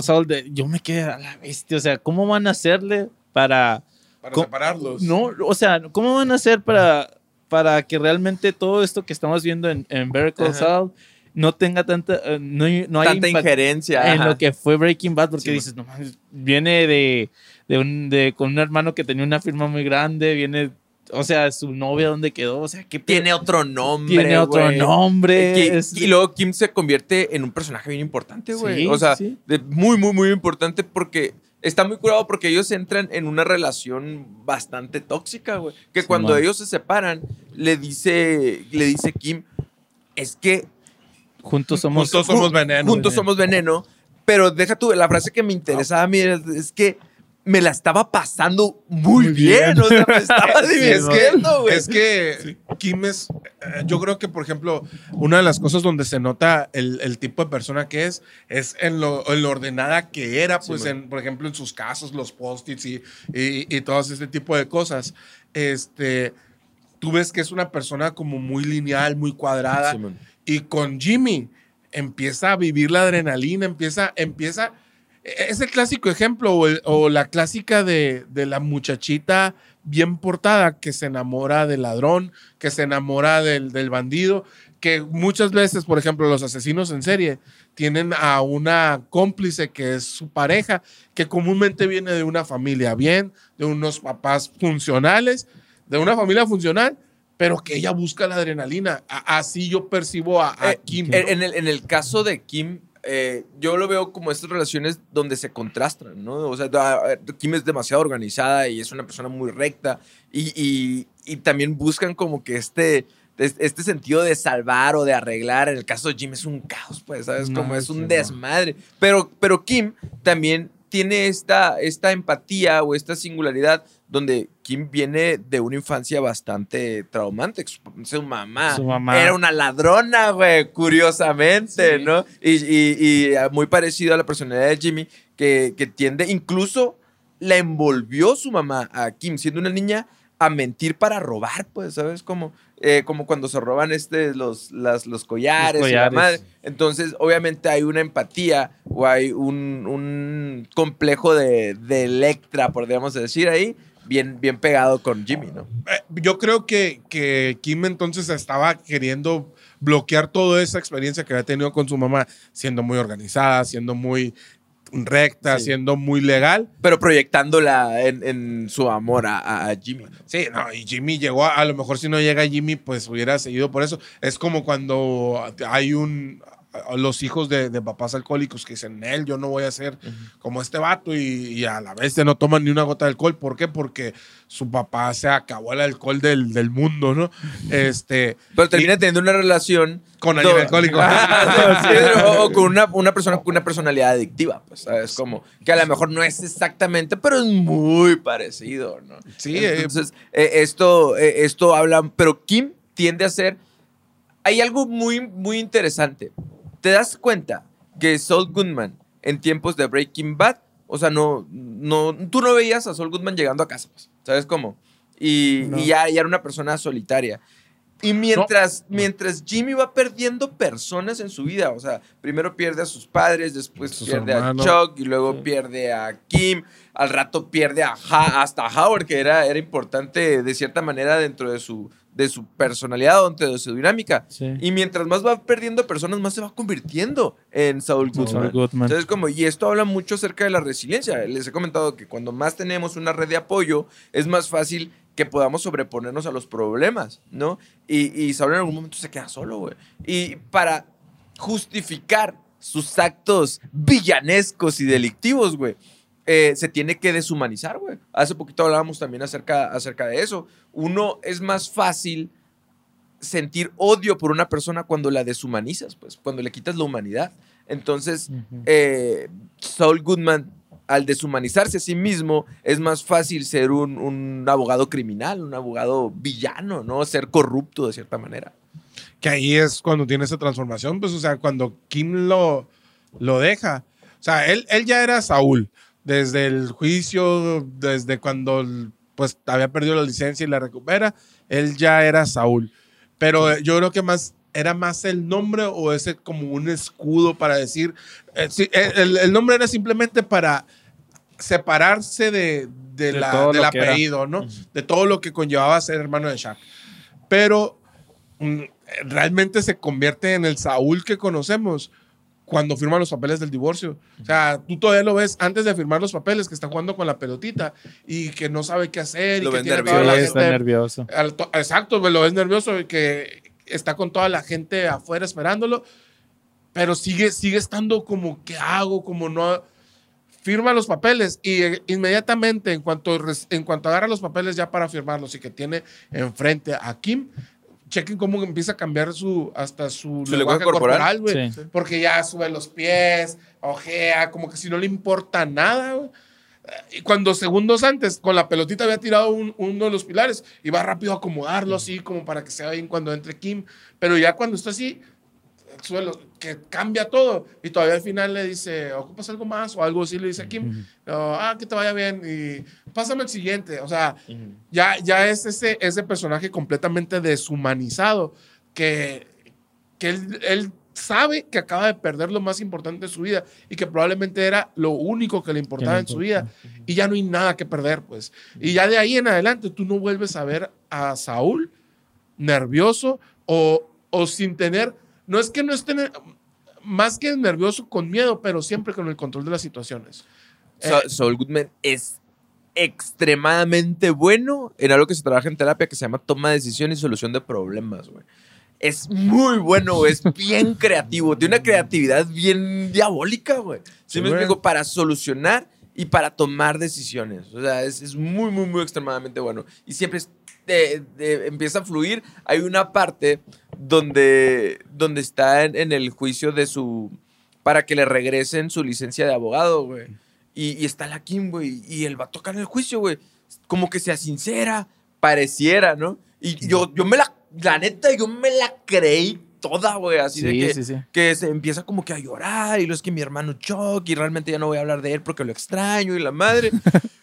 Saul, de- yo me quedé a la bestia. O sea, ¿cómo van a hacerle para. Para separarlos. No, o sea, ¿cómo van a hacer para, para que realmente todo esto que estamos viendo en, en Ajá. Saul no tenga tanta. eh, no, no hay Tanta injerencia. en ajá. lo que fue Breaking Bad, porque Sí, dices, no mames, viene de, de un, de, con un hermano que tenía una firma muy grande, viene. O sea, su novia, ¿dónde quedó? O sea, ¿qué pedo? Tiene otro nombre. Tiene otro nombre. Es- Y luego Kim se convierte en un personaje bien importante, güey. Sí, o sea, sí. de- muy, muy, muy importante porque está muy curado porque ellos entran en una relación bastante tóxica, güey. Que Sí, cuando man. ellos se separan, le dice, le dice Kim, es que juntos somos. Juntos somos veneno. juntos somos veneno. Pero deja tú, la frase que me interesaba a mí es, es que me la estaba pasando muy, Muy bien. bien. O sea, me estaba divirtiendo, güey. Es que Kim es, eh, yo creo que, por ejemplo, una de las cosas donde se nota el, el tipo de persona que es, es en lo, en lo ordenada que era, pues, en, por ejemplo, en sus casos, los post-its y, y, y todo este tipo de cosas. Este, tú ves que es una persona como muy lineal, muy cuadrada. Sí. Y con Jimmy empieza a vivir la adrenalina, empieza, empieza. Es el clásico ejemplo o, el- o la clásica de, de la muchachita bien portada que se enamora del ladrón, que se enamora del, del bandido, que muchas veces, por ejemplo, los asesinos en serie tienen a una cómplice que es su pareja, que comúnmente viene de una familia bien, de unos papás funcionales, de una familia funcional, pero que ella busca la adrenalina. Así yo percibo a, a Eh, Kim. En el, en el caso de Kim, eh, yo lo veo como estas relaciones donde se contrastan, ¿no? O sea, Kim es demasiado organizada y es una persona muy recta y, y- y también buscan como que este, es- este sentido de salvar o de arreglar. En el caso de Jim es un caos, pues, ¿sabes? No, Como es sí, un no. desmadre. Pero, pero Kim también tiene esta, esta empatía o esta singularidad donde Kim viene de una infancia bastante traumante. Su mamá, Su mamá. era una ladrona, güey, curiosamente, Sí. ¿no? Y, y- y, muy parecido a la personalidad de Jimmy, que, que tiende, incluso la envolvió su mamá a Kim, siendo una niña, a mentir para robar, pues, ¿sabes? Como, eh, como cuando se roban este, los, las, los collares, Los y la collares. madre. Entonces, obviamente hay una empatía o hay un, un complejo de, de Electra, podríamos decir ahí, bien, bien pegado con Jimmy, ¿no? Eh, Yo creo que, que Kim entonces estaba queriendo bloquear toda esa experiencia que había tenido con su mamá, siendo muy organizada, siendo muy recta, Sí. siendo muy legal. Pero proyectándola en, en su amor a, a- Jimmy. Sí, no, y Jimmy llegó, a, a lo mejor si no llega Jimmy, pues hubiera seguido por eso. Es como cuando hay un, a- los hijos de, de papás alcohólicos que dicen, él, yo no voy a ser como este vato y, y a la vez no toman ni una gota de alcohol. ¿Por qué? Porque su papá se acabó el alcohol del, del mundo, ¿no? Este, Pero termina teniendo una relación Con alguien alcohólico. Ah, o con una, una persona con una personalidad adictiva, pues, ¿sabes? Como que a lo mejor no es exactamente, pero es muy parecido, ¿no? Sí, eh, Entonces, eh, esto, eh, esto habla, pero Kim tiende a ser. Hay algo muy, muy interesante. ¿Te das cuenta que Saul Goodman en tiempos de Breaking Bad, o sea, no, no, tú no veías a Saul Goodman llegando a casa, pues, ¿sabes cómo? Y, No. y ya, ya era una persona solitaria. Y mientras, mientras Jimmy va perdiendo personas en su vida, o sea, primero pierde a sus padres, después Sus pierde hermanos. a Chuck y luego pierde a Kim, al rato pierde a Ha- hasta Howard, que era, era importante de cierta manera dentro de su, de su personalidad, de su dinámica. Sí. Y mientras más va perdiendo personas, más se va convirtiendo en Saul Goodman. Saul Goodman. Entonces, como, y esto habla mucho acerca de la resiliencia. Les he comentado que cuando más tenemos una red de apoyo, es más fácil que podamos sobreponernos a los problemas, ¿no? Y, y Saul en algún momento se queda solo, güey. Y para justificar sus actos villanescos y delictivos, güey, eh, se tiene que deshumanizar, güey. Hace poquito hablábamos también acerca, acerca de eso. Uno es más fácil sentir odio por una persona cuando la deshumanizas, pues, cuando le quitas la humanidad. Entonces, eh, Saul Goodman, al deshumanizarse a sí mismo, es más fácil ser un, un abogado criminal, un abogado villano, ¿no? Ser corrupto de cierta manera. que ahí es cuando tiene esa transformación, pues, o sea, cuando Kim lo, lo deja. O sea, él, él ya era Saúl, desde el juicio, desde cuando, pues, había perdido la licencia y la recupera, él ya era Saúl. Pero eh, yo creo que más, era más el nombre o ese como un escudo para decir, eh, sí, eh, el, el nombre era simplemente para separarse de, de De la- del apellido, ¿no? De todo lo que conllevaba ser hermano de Shaq. Pero mm, realmente se convierte en el Saúl que conocemos cuando firma los papeles del divorcio. O sea, tú todavía lo ves antes de firmar los papeles que está jugando con la pelotita y que no sabe qué hacer Lo y que ves tiene nervioso. Sí, está gente nervioso. al to- exacto, lo ves nervioso y que está con toda la gente afuera esperándolo, pero sigue, sigue estando como, ¿qué hago? Como no... Firma los papeles y eh, inmediatamente, en cuanto, en cuanto agarra los papeles ya para firmarlos y que tiene enfrente a Kim, chequen cómo empieza a cambiar su, hasta su, Su lenguaje corporal. güey. Sí. Porque ya sube los pies, ojea, como que si no le importa nada, güey. Y cuando segundos antes, con la pelotita había tirado un- uno de los pilares, iba rápido a acomodarlo así, como para que se vea bien cuando entre Kim. Pero ya cuando está así, sube los- que cambia todo. Y todavía al final le dice, ¿ocupas algo más? O algo así le dice a Kim. "No, ah, que te vaya bien. Y pásame el siguiente. O sea, ya, ya es ese, ese personaje completamente deshumanizado que, que él, él sabe que acaba de perder lo más importante de su vida y que probablemente era lo único que le importaba le en su importa. vida y ya no hay nada que perder, pues. Y ya de ahí en adelante tú no vuelves a ver a Saúl nervioso o, o sin tener, no es que no esté más que nervioso con miedo, pero siempre con el control de las situaciones. Eh, Saul Goodman es extremadamente bueno en algo que se trabaja en terapia que se llama toma de decisión y solución de problemas, güey. Es muy bueno, güey, es bien creativo, tiene una creatividad bien diabólica, güey. ¿Sí, Sí, me explico? Para solucionar y para tomar decisiones. O sea, es, es muy, muy, muy extremadamente bueno. Y siempre es- de- de- empieza a fluir. Hay una parte donde, donde está en, en el juicio de su... para que le regresen su licencia de abogado, güey. Y, y está la Kim, güey. Y él va a tocar en el juicio, güey. como que sea sincera, pareciera, ¿no? Y yo, yo me la, la neta, yo me la creí toda, güey, así de que, sí, sí. que se empieza como que a llorar y lo es que mi hermano Chuck y realmente ya no voy a hablar de él porque lo extraño y la madre.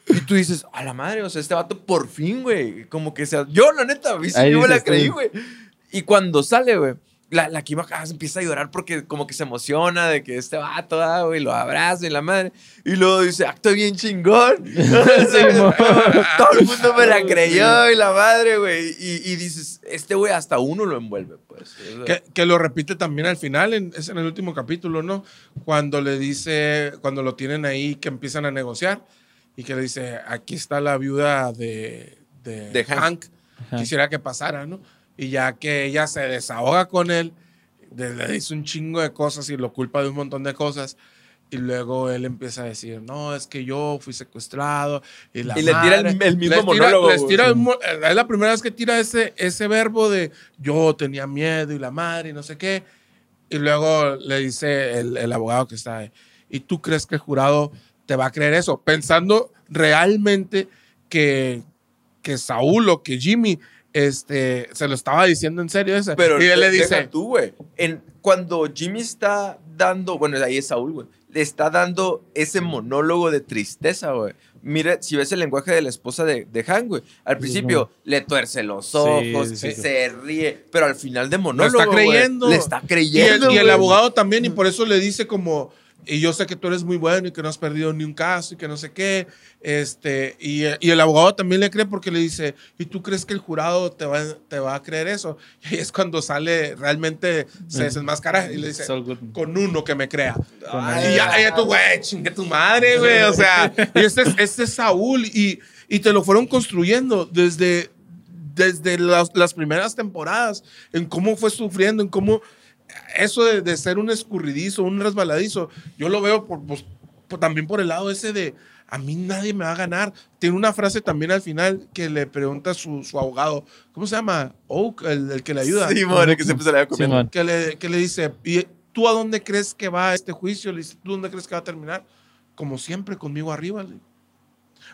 y tú dices, a la madre, o sea, este vato por fin, güey, como que sea, yo la neta, Ahí yo me la creí, güey. Y cuando sale, güey, la, la Kim acá se empieza a llorar porque como que se emociona de que este vato, ah, güey, lo abraza y la madre. Y luego dice, acto bien chingón. Todo el mundo me la creyó y la madre, güey. Y, y dices, este güey hasta uno lo envuelve, pues. Que, que lo repite también al final, en- es en el último capítulo, ¿no? Cuando le dice, cuando lo tienen ahí, que empiezan a negociar y que le dice, aquí está la viuda de, de, De Hank. Hank. Quisiera que pasara, ¿no? Y ya que ella se desahoga con él, le dice un chingo de cosas y lo culpa de un montón de cosas. Y luego él empieza a decir, no, es que yo fui secuestrado. Y, la Y le tira el- madre". el mismo Les tira- monólogo, les tira el mo- es la primera vez que tira ese, ese verbo de yo tenía miedo y la madre y no sé qué. Y luego le dice el, el abogado que está ahí, ¿y tú crees que el jurado te va a creer eso? Pensando realmente que, que Saúl o que Jimmy este, se lo estaba diciendo en serio. Ese. Pero y él le dice, tú, güey. En- Cuando Jimmy está dando, bueno, ahí es Saúl, güey. Le está dando ese monólogo de tristeza, güey. Mira, si ves el lenguaje de la esposa de, de Han, güey. Al principio le tuerce los ojos, sí, sí, sí. se ríe, pero al final de lo monólogo. está güey, creyendo. le está Y el, creyendo. y el abogado también, y por eso le dice como, y yo sé que tú eres muy bueno y que no has perdido ni un caso y que no sé qué. Este, y, y el abogado también le cree porque le dice, ¿y tú crees que el jurado te va, te va a creer eso? Y es cuando sale, realmente se desenmascara y le dice, Goodman. con uno que me crea. Ay, y ya, ya tú, güey, chingue tu madre, güey. O sea, este es, este es Saúl y, y te lo fueron construyendo desde, desde las, las primeras temporadas, en cómo fue sufriendo, en cómo eso de, de ser un escurridizo, un resbaladizo, yo lo veo por, pues, por- también por el lado ese de a mí nadie me va a ganar. Tiene una frase también al final que le pregunta su, su abogado, ¿cómo se llama? Oak, el, el que le ayuda. Sí, el que siempre se le. Simón. que, le, que le dice, ¿y tú a dónde crees que va este juicio? Le dice, ¿tú dónde crees que va a terminar? Como siempre, conmigo arriba. le-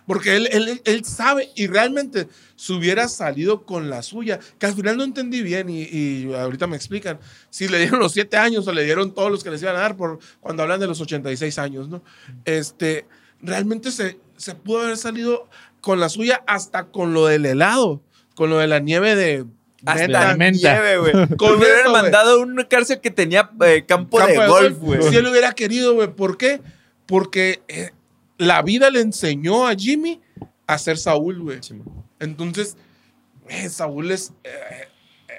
Porque él, él, él sabe y realmente se hubiera salido con la suya, que al final no entendí bien y, y ahorita me explican si le dieron los siete años o le dieron todos los que les iban a dar por cuando hablan de los 86 años, ¿no? Este, realmente se, se pudo haber salido con la suya hasta con lo del helado, con lo de la nieve de... Hasta menta. la menta. nieve, güey. Con hubieran eso, mandado a una cárcel que tenía eh, campo, campo de, golf, güey. Si él hubiera querido, güey. ¿Por qué? Porque eh, la vida le enseñó a Jimmy a ser Saúl, güey. Entonces, eh, Saúl es, eh,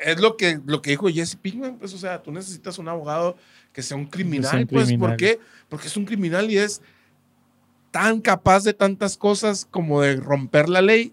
es lo que, lo que dijo Jesse Pinkman. Pues, o sea, tú necesitas un abogado que sea un criminal. un pues, criminal. ¿por qué? Porque es un criminal y es tan capaz de tantas cosas como de romper la ley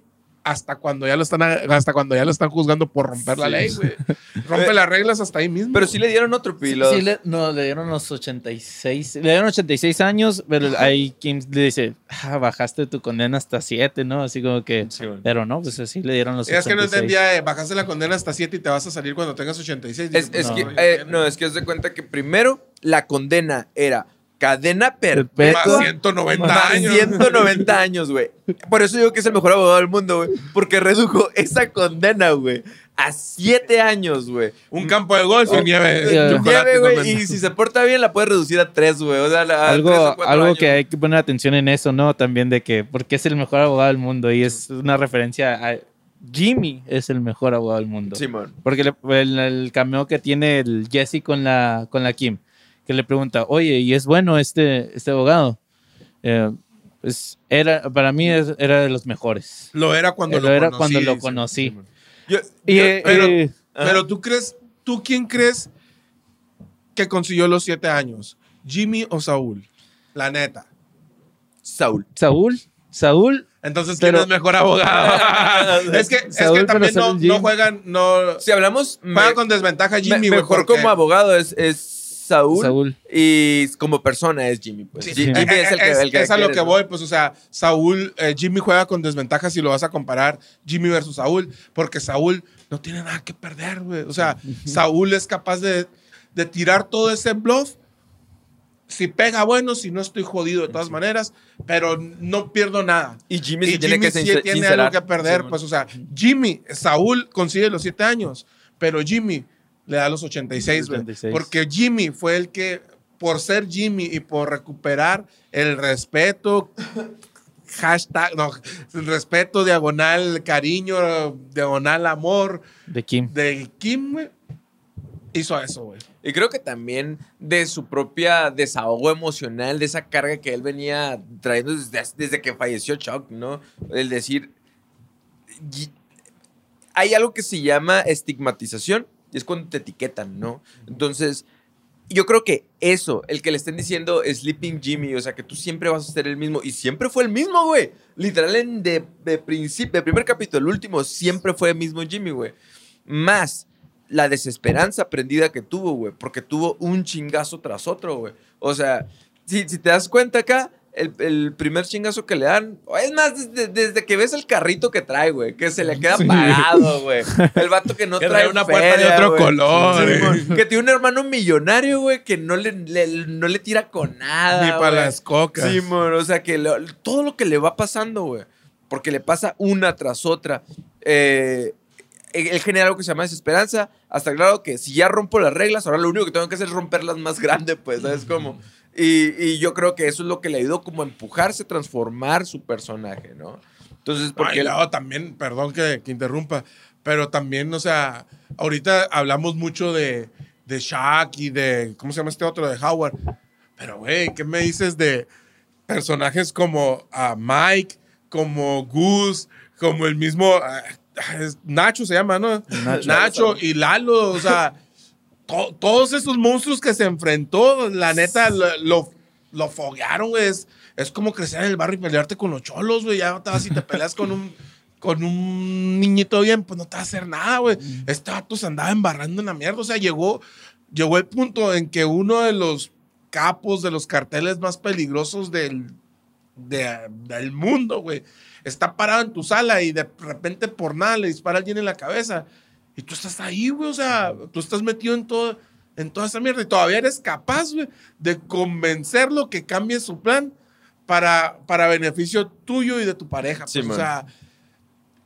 hasta cuando ya lo están hasta cuando ya lo están juzgando por romper la ley, güey. Rompe las reglas hasta ahí mismo. Pero sí le dieron otro piloto. Sí, le, no, le dieron los 86. Le dieron 86 años, pero ahí Kim le dice, ah, bajaste tu condena hasta 7, ¿no? Así como que. Sí, bueno. Pero no, pues así le dieron los Es que no 86. entendía, eh, bajaste la condena hasta 7 y te vas a salir cuando tengas 86. Es, Digo, es No, que, eh, no, es que os de cuenta que primero la condena era cadena Más perpetua 190 más años. 190 años, güey. Por eso digo que es el mejor abogado del mundo, güey. Porque redujo esa condena, güey, a 7 años, güey. Un campo de golf Oh, y nieve. eh, chocolate Nieve, güey, y si se porta bien la puede reducir a 3, güey. O sea, a tres o algo, cuatro algo años. que hay que poner atención en eso, ¿no? También de que, porque es el mejor abogado del mundo y es una referencia a Jimmy es el mejor abogado del mundo. Simón. Porque el, el cameo que tiene el Jesse con la, con la Kim, que le pregunta, oye, ¿y es bueno este, este abogado? Eh, pues era, para mí es- era de los mejores. Lo era cuando Lo lo, era conocí, cuando lo conocí. Yo- Y, yo- eh, pero- eh, Pero tú crees, ¿tú quién crees que consiguió los 7 años? ¿Jimmy o Saúl? La neta. Saúl. Saúl, Saúl, Entonces, ¿quién Pero- es mejor abogado? es que, es que también no, no juegan, no Si hablamos, me- juegan con desventaja me- Jimmy, güey. mejor como abogado es, es Saúl, Saúl. Y como persona es Jimmy, pues. Sí, Ji- Jimmy eh, es el que, es- el que es a lo que voy, pues, o sea, Saúl, eh, Jimmy juega con desventaja si lo vas a comparar Jimmy versus Saúl, porque Saúl no tiene nada que perder, güey. O sea, Saúl es capaz de, de tirar todo ese bluff Si pega, bueno, si no estoy jodido de todas maneras, pero no pierdo nada. Y Jimmy Y se tiene que sí sincer- tiene sincerar. algo que perder, Simón. pues, o sea, Jimmy, Saúl consigue los 7 años, pero Jimmy le da los 86, güey. 86. Porque Jimmy fue el que, por ser Jimmy y por recuperar el respeto, hashtag, no, el respeto, diagonal, cariño, diagonal, amor De Kim. de Kim, güey, hizo eso, güey. Y creo que también de su propia desahogo emocional, de esa carga que él venía trayendo desde, desde que falleció Chuck, ¿no? El decir, hay algo que se llama estigmatización, y es cuando te etiquetan, ¿no? Entonces, yo creo que eso, el que le estén diciendo Sleeping Jimmy, o sea, que tú siempre vas a ser el mismo, y siempre fue el mismo, güey. Literal, en de, de principio, de primer capítulo, el último, siempre fue el mismo Jimmy, güey. Más la desesperanza aprendida que tuvo, güey, porque tuvo un chingazo tras otro, güey. O sea, si, si te das cuenta acá, el, el primer chingazo que le dan, es más, desde, desde que ves el carrito que trae, güey, que se le queda parado, güey. El vato que no Que trae trae una puerta de otro güey. color, Sí, mon. que tiene un hermano millonario, güey, que no le, le- no le tira con nada. Ni para güey. las cocas. Sí, mon, o sea, que lo- todo lo que le va pasando, güey, porque le pasa una tras otra. Eh, él genera algo que se llama desesperanza, hasta claro que si ya rompo las reglas, ahora lo único que tengo que hacer es romperlas más grande, pues, ¿sabes cómo? Y, y yo creo que eso es lo que le ayudó como a empujarse, transformar su personaje, ¿no? Entonces, porque... Ay, luego también, perdón que, que interrumpa, pero también, o sea, ahorita hablamos mucho de, de Shaq y de, ¿cómo se llama este otro? De Howard. Pero, güey, ¿qué me dices de personajes como a Mike, como Goose, como el mismo ah, Nacho se llama, ¿no? Nacho. y Lalo, o sea, to- todos esos monstruos que se enfrentó, la neta, lo, lo, lo foguearon, güey. Es, es como crecer en el barrio y pelearte con los cholos, güey. Ya te vas y te peleas con un, con un niñito bien, pues no te va a hacer nada, güey. Este vato se andaba embarrando en la mierda. O sea, llegó, llegó el punto en que uno de los capos de los carteles más peligrosos del, de- del mundo, güey, está parado en tu sala y de repente por nada le dispara a alguien en la cabeza. Y tú estás ahí, güey, o sea, tú estás metido en todo, en toda esa mierda y todavía eres capaz, güey, de convencerlo que cambie su plan para, para beneficio tuyo y de tu pareja. Sí, pues, o man. sea,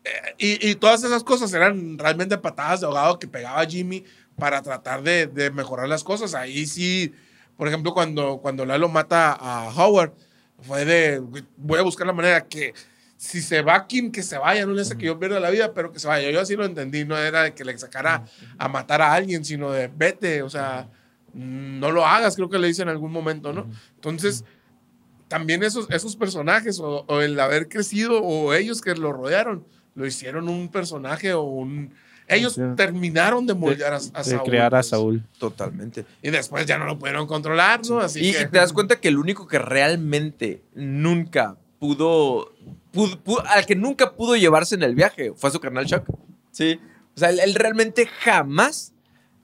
eh, y, y todas esas cosas eran realmente patadas de ahogado que pegaba Jimmy para tratar de, de mejorar las cosas. Ahí sí, por ejemplo, cuando, cuando Lalo mata a Howard, fue de, voy a buscar la manera que si se va Kim, que se vaya, no le hace que yo pierda la vida, pero que se vaya. Yo así lo entendí, no era de que le sacara a matar a alguien, sino de vete, o sea, no lo hagas, creo que le dice en algún momento, ¿no? Entonces, también esos, esos personajes, o, o el haber crecido, o ellos que lo rodearon, lo hicieron un personaje o un... Ellos Sí. terminaron de moldear a, a de Saúl. crear a pues. Saúl. Totalmente. Y después ya no lo pudieron controlar, ¿no? Así Y, que... y te das cuenta que el único que realmente nunca pudo, pudo- pudo- al que nunca pudo llevarse en el viaje fue a su carnal Chuck. Sí. O sea, él, él realmente jamás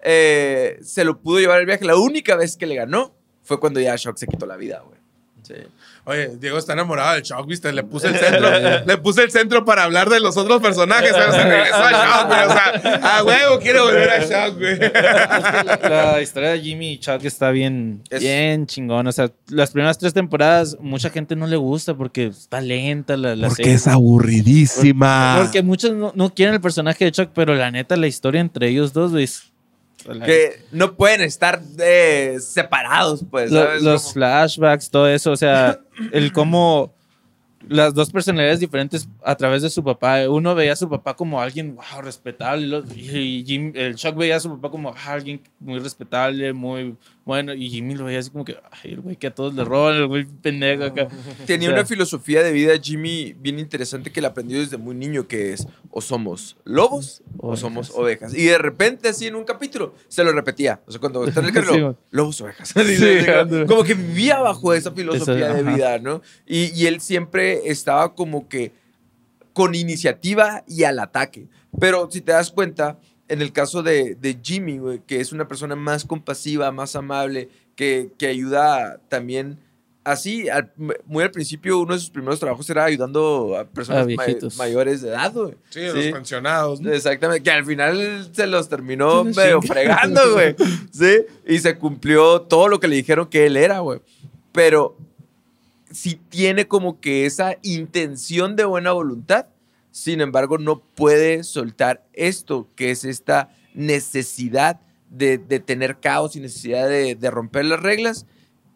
eh, se lo pudo llevar el viaje. La única vez que le ganó fue cuando ya Chuck se quitó la vida, güey. Sí. Oye, Diego está enamorado del Shock, ¿viste? Le puse el centro, le puse el centro para hablar de los otros personajes, pero se regresó a Shock, güey. O sea, a huevo quiero volver a Shock, güey. la, historia de Jimmy y Chuck está bien, Es- bien chingón. O sea, las primeras tres temporadas, mucha gente no le gusta porque está lenta la, la serie. aburridísima. Porque muchos no, no quieren el personaje de Chuck, pero la neta, la historia entre ellos dos, güey. es- Que no pueden estar eh, separados, pues. lo- ¿sabes? los flashbacks, todo eso, o sea, el cómo las dos personalidades diferentes a través de su papá. Uno veía a su papá como alguien wow, respetable y Jim- el Chuck veía a su papá como ah, alguien muy respetable, muy bueno, y Jimmy lo veía así como que, ay, el güey que a todos le roban, el güey pendejo acá. Tenía O sea, una filosofía de vida, Jimmy, bien interesante que la aprendió desde muy niño, que es o somos lobos o Ovejas. somos ovejas. Y de repente, así en un capítulo, se lo repetía. O sea, cuando está en el carro, Sí, lobos, ovejas. Sí, Así, como- que vivía bajo esa filosofía Esa, de ajá. vida, ¿no? Y, y él siempre estaba como que con iniciativa y al ataque. Pero si te das cuenta, en el caso de, de Jimmy, güey, que es una persona más compasiva, más amable, que, que ayuda también así, al- muy al principio, uno de sus primeros trabajos era ayudando a personas mayores de edad, güey. Sí, los pensionados. ¿no? Exactamente, que al final se los terminó medio fregando, güey. Sí, y se cumplió todo lo que le dijeron que él era, güey. Pero sí tiene como que esa intención de buena voluntad, sin embargo, no puede soltar esto, que es esta necesidad de, de tener caos y necesidad de, de romper las reglas,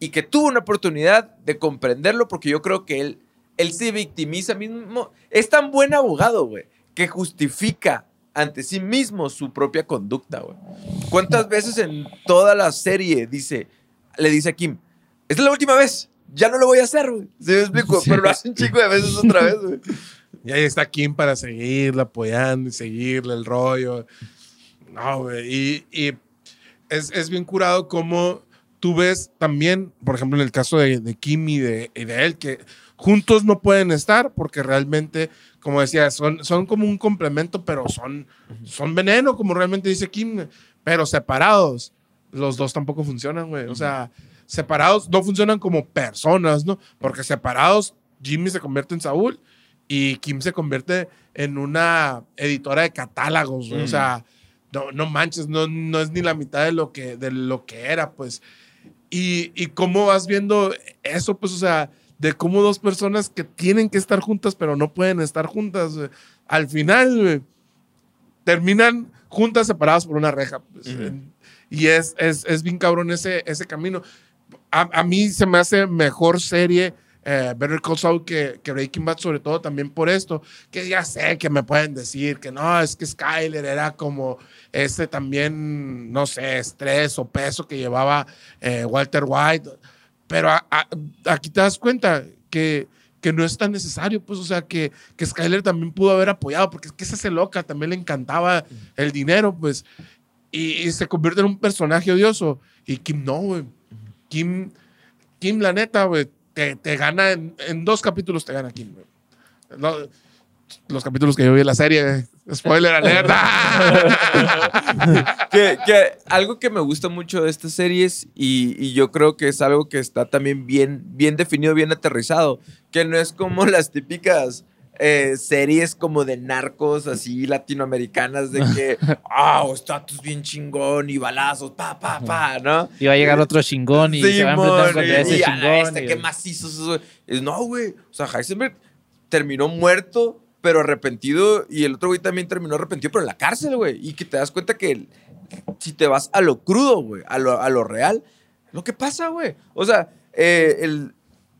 y que tuvo una oportunidad de comprenderlo, porque yo creo que él, él se victimiza mismo. Es tan buen abogado, güey, que justifica ante sí mismo su propia conducta, güey. ¿Cuántas veces en toda la serie dice, le dice a Kim, esta es la última vez, ya no lo voy a hacer, güey? ¿Sí me explico? Sí. Pero lo hace un chico de veces otra vez, güey. Y ahí está Kim para seguirla apoyando y seguirle el rollo. No, güey. Y, y es, es bien curado como tú ves también, por ejemplo, en el caso de, de Kim y de, y de él, que juntos no pueden estar porque realmente, como decía, son, son como un complemento, pero son, son veneno, como realmente dice Kim, pero separados. Los dos tampoco funcionan, güey. O sea, separados no funcionan como personas, ¿no? Porque separados, Jimmy se convierte en Saúl y Kim se convierte en una editora de catálogos, güey. O Mm. sea, no, no manches, no, no es ni la mitad de lo que, de lo que era, pues. Y, y cómo vas viendo eso, pues, o sea, de cómo dos personas que tienen que estar juntas, pero no pueden estar juntas, al final, terminan juntas separadas por una reja. pues. Ujú. Y es, es, es bien cabrón ese, ese camino. A, a mí se me hace mejor serie eh, Better Call Saul que, que Breaking Bad, sobre todo también por esto, que ya sé que me pueden decir que no, es que Skyler era como ese también, no sé, estrés o peso que llevaba eh, Walter White, pero a- a- aquí te das cuenta que, que no es tan necesario, pues, o sea, que, que Skyler también pudo haber apoyado, porque es que esa se loca, también le encantaba el dinero, pues, y, y se convierte en un personaje odioso, y Kim no, güey. Kim, Kim, la neta, güey, te, te gana en, en dos capítulos, te gana. Lo- los capítulos que yo vi en la serie, spoiler alert. que, que algo que me gusta mucho de estas series y, y yo creo que es algo que está también bien, bien definido, bien aterrizado, que no es como las típicas eh, series como de narcos así latinoamericanas de que, ah, estatus bien chingón y balazos, pa, pa, pa, ¿no? Y va a llegar otro chingón y se va a enfrentar contra ese y a chingón. este y- que macizo. No, güey. O sea, Heisenberg terminó muerto, pero arrepentido. Y el otro güey también terminó arrepentido, pero en la cárcel, güey. Y que te das cuenta que si te vas a lo crudo, güey, a lo, a lo real, lo que pasa, güey. O sea, eh, el,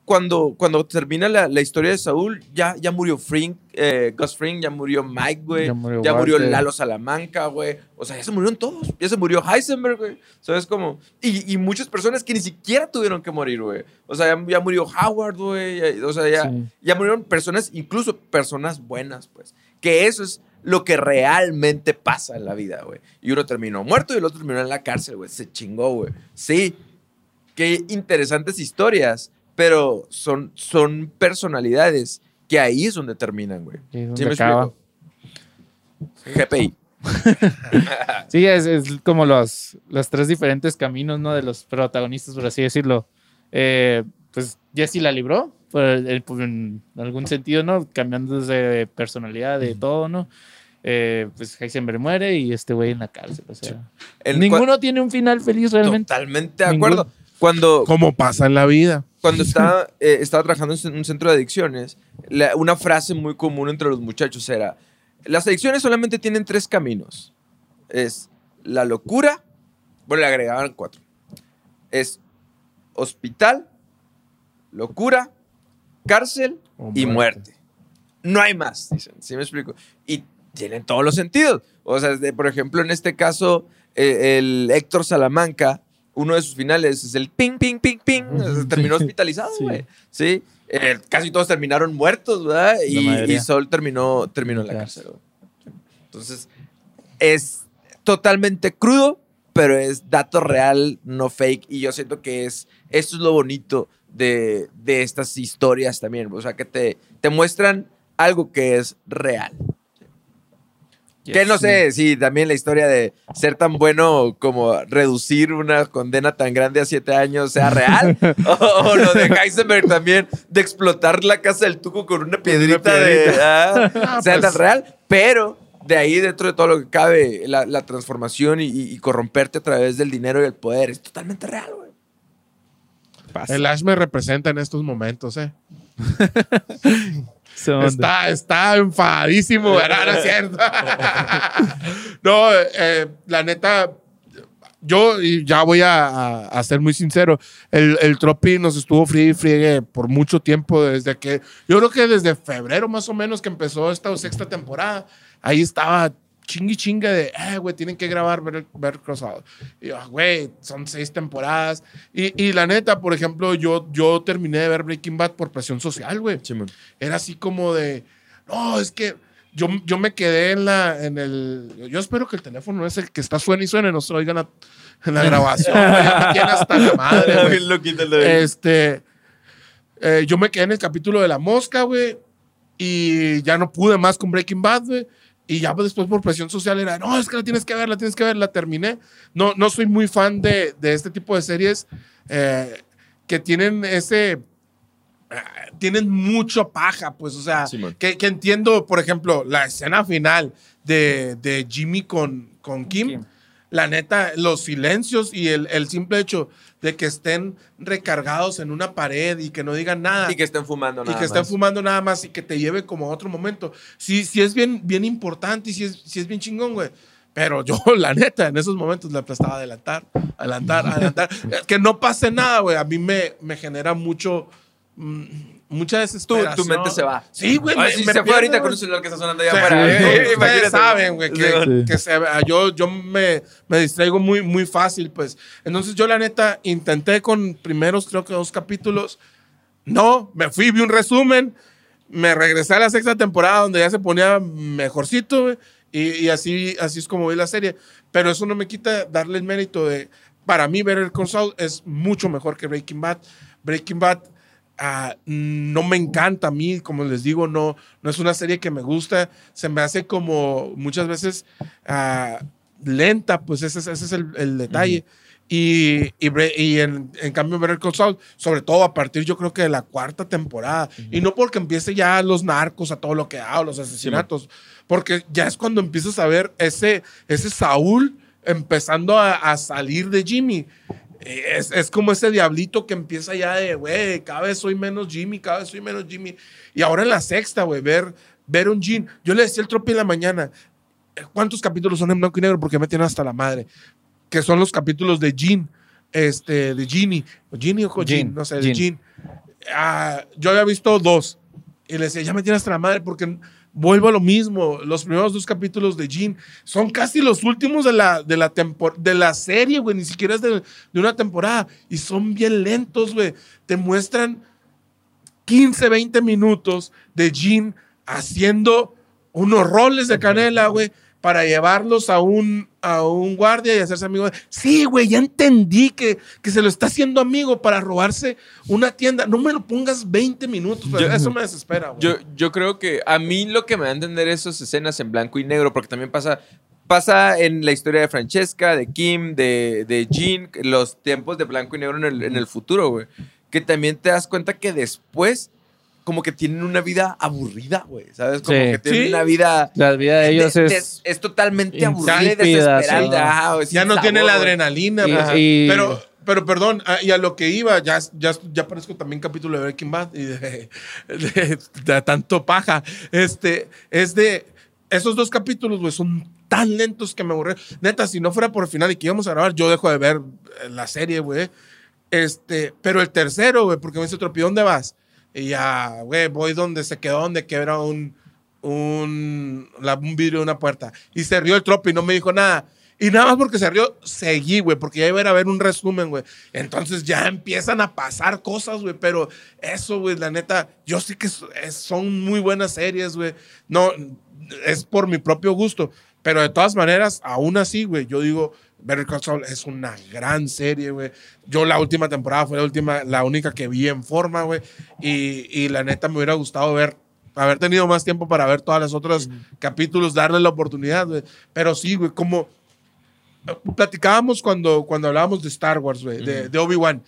cuando, cuando termina la, la historia de Saúl, ya, ya murió Frink, eh, Gus Fring, ya murió Mike, güey. Ya murió Ya murió Walter. Lalo Salamanca, güey. O sea, ya se murieron todos. Ya se murió Heisenberg, güey. ¿Sabes cómo? Y, y muchas personas que ni siquiera tuvieron que morir, güey. O sea, ya, ya murió Howard, güey. O sea, ya, Sí. ya murieron personas, incluso personas buenas, pues. Que eso es lo que realmente pasa en la vida, güey. Y uno terminó muerto y el otro terminó en la cárcel, güey. Se chingó, güey. Sí. Qué interesantes historias, pero son, son personalidades que ahí es donde terminan, güey. Sí, donde ¿Sí me acaba. explico? GPI. Sí, es, es como los, los tres diferentes caminos, ¿no? De los protagonistas, por así decirlo. Eh, pues Jesse la libró, por el- por en algún sentido, ¿no? Cambiando de personalidad, de todo, ¿no? Eh, pues Heisenberg muere y este güey en la cárcel. O sea, El- ninguno tiene un final feliz realmente. Totalmente de Ninguno. Cuando, Como pasa en la vida. cuando estaba, eh, estaba trabajando en un centro de adicciones, la- una frase muy común entre los muchachos era, las adicciones solamente tienen tres caminos. Es la locura, bueno, le agregaban cuatro. Es hospital, locura, cárcel y muerte. No hay más, dicen. ¿Sí me explico? Y tienen todos los sentidos. O sea, de- por ejemplo, en este caso, eh, el Héctor Salamanca, uno de sus finales es el ping, ping, ping, ping. terminó hospitalizado, güey. Sí. Eh, casi todos terminaron muertos, ¿verdad? Y, y Sol terminó, terminó en la cárcel. Entonces, es totalmente crudo, pero es dato real, no fake. Y yo siento que es, esto es lo bonito de, de estas historias también. O sea, que te, te muestran algo que es real. Que no sé si también la historia de ser tan bueno como reducir una condena tan grande a siete años sea real. o, o lo de Heisenberg también de explotar la casa del tuco con una piedrita, de. ah, Ah, sea pues. tan real. Pero de ahí, dentro de todo lo que cabe, la, la transformación y corromperte a través del dinero y el poder es totalmente real, güey. El Ash me representa en estos momentos, ¿eh? Está, está enfadísimo, ¿verdad? No es cierto. no, eh, la neta, yo y ya voy a, a- a ser muy sincero. El, el Tropi nos estuvo friegue y friegue por mucho tiempo, desde que, yo creo que desde febrero más o menos que empezó esta sexta temporada, ahí estaba chingui chinga de, eh, güey, tienen que grabar ver, ver Crossout. Y yo, "Ah, güey, son seis temporadas. Y, y la neta, por ejemplo, yo, yo terminé de ver Breaking Bad por presión social, güey era así como de, no, es que yo, yo me quedé en la, en el, yo espero que el teléfono es el que está suena y suena y no se oigan a- en la grabación, me tiene hasta la madre, güey. Este, eh, yo me quedé en el capítulo de la mosca, güey, y ya no pude más con Breaking Bad, güey. Y ya después por presión social era, no, es que la tienes que ver, la tienes que ver, la terminé. No, no soy muy fan de, de este tipo de series eh, que tienen ese, ah, tienen mucho paja, pues, o sea, que entiendo, por ejemplo, la escena final de, de Jimmy con, con Kim. Kim. La neta, los silencios y el, el simple hecho de que estén recargados en una pared y que no digan nada Y que estén fumando y nada que estén más. fumando nada más y que te lleve como a otro momento. Sí, sí es bien, bien importante y sí es, sí es bien chingón, güey. Pero yo, la neta, en esos momentos le prestaba adelantar, adelantar, adelantar. que no pase nada, güey. A mí me, me genera mucho, mm, mucha desesperación. tu mente se va. Sí, güey. Ay, me- si me se fue ahorita con un celular que está sonando allá Sí, afuera. ustedes eh, imagínate. saben, güey, que, Sí. que se- yo, yo me, me distraigo muy, muy fácil, pues. Entonces yo la neta intenté con primeros, creo que dos capítulos. No, me fui, vi un resumen, me regresé a la sexta temporada donde ya se ponía mejorcito, güey, y, y así, así es como vi la serie. Pero eso no me quita darle el mérito de, para mí, ver el Saul es mucho mejor que Breaking Bad. Breaking Bad ah, no me encanta a mí, como les digo, no, no es una serie que me gusta, se me hace como muchas veces ah, lenta, pues ese, es- ese es el, el detalle. Y, y, y en, en cambio Better Call Saul, sobre todo a partir yo creo que de la cuarta temporada, y no porque empiece ya los narcos, a todo lo que o los asesinatos, porque ya es cuando empiezas a ver ese, ese Saúl empezando a, a salir de Jimmy. Es, es como ese diablito que empieza ya de, güey, cada vez soy menos Jimmy, cada vez soy menos Jimmy. Y ahora en la sexta, güey, ver, ver un Jean. Yo le decía el tropi en la mañana, eh, ¿cuántos capítulos son en blanco y negro? Porque me tienen hasta la madre. Que son los capítulos de Jean, este, de Ginny. ¿O Ginny o Jean? Jean, No sé, de Jean. Jean. Ah, yo había visto dos. Y le decía, ya me tienes hasta la madre porque vuelvo a lo mismo. Los primeros dos capítulos de Jean son casi los últimos de la, de la, de la serie, güey. Ni siquiera es de, de una temporada. Y son bien lentos, güey. Te muestran 15, 20 minutos de Jean haciendo unos roles de canela, güey, para llevarlos a un, a un guardia y hacerse amigo. Sí, güey, ya entendí que, que se lo está haciendo amigo para robarse una tienda. No me lo pongas 20 minutos. Yo- eso me desespera, güey. Yo, yo creo que a mí lo que me da a entender esas escenas en blanco y negro, porque también pasa, pasa en la historia de Francesca, de Kim, de, de Jean, los tiempos de blanco y negro en el, en el futuro, güey. Que también te das cuenta que después, como que tienen una vida aburrida, güey. ¿Sabes? Como Sí. que tienen Sí. una vida. La vida de ellos de- es. de- es totalmente aburrida y. Ajá, güey, ya no tiene la adrenalina, Y- güey. y- Pero, pero perdón, ah, y a lo que iba, ya, ya, ya parezco también capítulo de Breaking Bad y de, de- de tanto paja. Este, es de, esos dos capítulos, güey, son tan lentos que me aburré. Neta, si no fuera por el final y que íbamos a grabar, yo dejo de ver eh, la serie, güey. Este, pero el tercero, güey, porque me dice Tropi, ¿dónde vas? Y ya, güey, voy donde se quedó, donde quebra un, un, la- un vidrio de una puerta. Y se rió el Tropi y no me dijo nada. Y nada más porque se rió, seguí, güey, porque ya iba a ir a ver un resumen, güey. Entonces ya empiezan a pasar cosas, güey, pero eso, güey, la neta, yo sé que son muy buenas series, güey. No, es por mi propio gusto, pero de todas maneras, aún así, güey, yo digo, Better Call Saul es una gran serie, güey. Yo la última temporada fue la última, la única que vi en forma, güey. Y, y la neta me hubiera gustado ver haber tenido más tiempo para ver todas las otras capítulos, darle la oportunidad, güey. Pero sí, güey, como eh, platicábamos cuando, cuando hablábamos de Star Wars, güey, de, de Obi-Wan.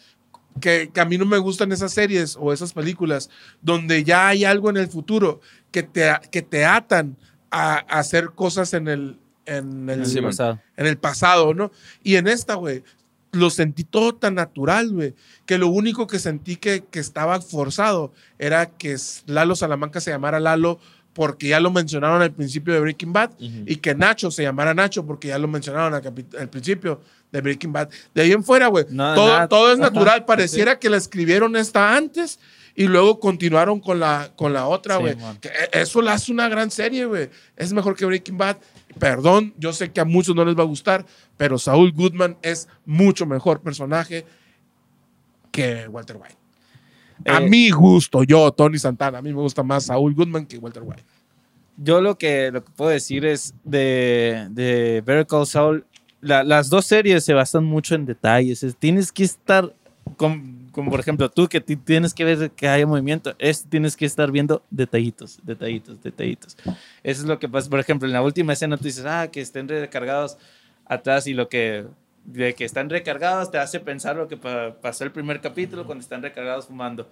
Que, que a mí no me gustan esas series o esas películas donde ya hay algo en el futuro que te, que te atan a, a hacer cosas en el, en el, Sí, pasado. en el pasado, ¿no? Y en esta, güey, lo sentí todo tan natural, güey, que lo único que sentí que, que estaba forzado era que Lalo Salamanca se llamara Lalo porque ya lo mencionaron al principio de Breaking Bad y que Nacho se llamara Nacho porque ya lo mencionaron al, al principio de Breaking Bad. De ahí en fuera, güey, No, todo, nada. todo es natural. Pareciera que la escribieron esta antes y luego continuaron con la, con la otra, güey. e- eso la hace una gran serie, güey. Es mejor que Breaking Bad. Perdón, yo sé que a muchos no les va a gustar, pero Saul Goodman es mucho mejor personaje que Walter White. a Eh, mi gusto, yo, Tony Santana, a mí me gusta más Saul Goodman que Walter White. Yo lo que, lo que puedo decir es de, de Better Call Saul, la- las dos series se basan mucho en detalles. es- tienes que estar, con- como por ejemplo tú que ti- tienes que ver que haya movimiento, es, tienes que estar viendo detallitos, detallitos, detallitos. Eso es lo que pasa. Por ejemplo, en la última escena tú dices, ah, que estén recargados atrás y lo que de que están recargados te hace pensar lo que pa- pasó el primer capítulo cuando están recargados fumando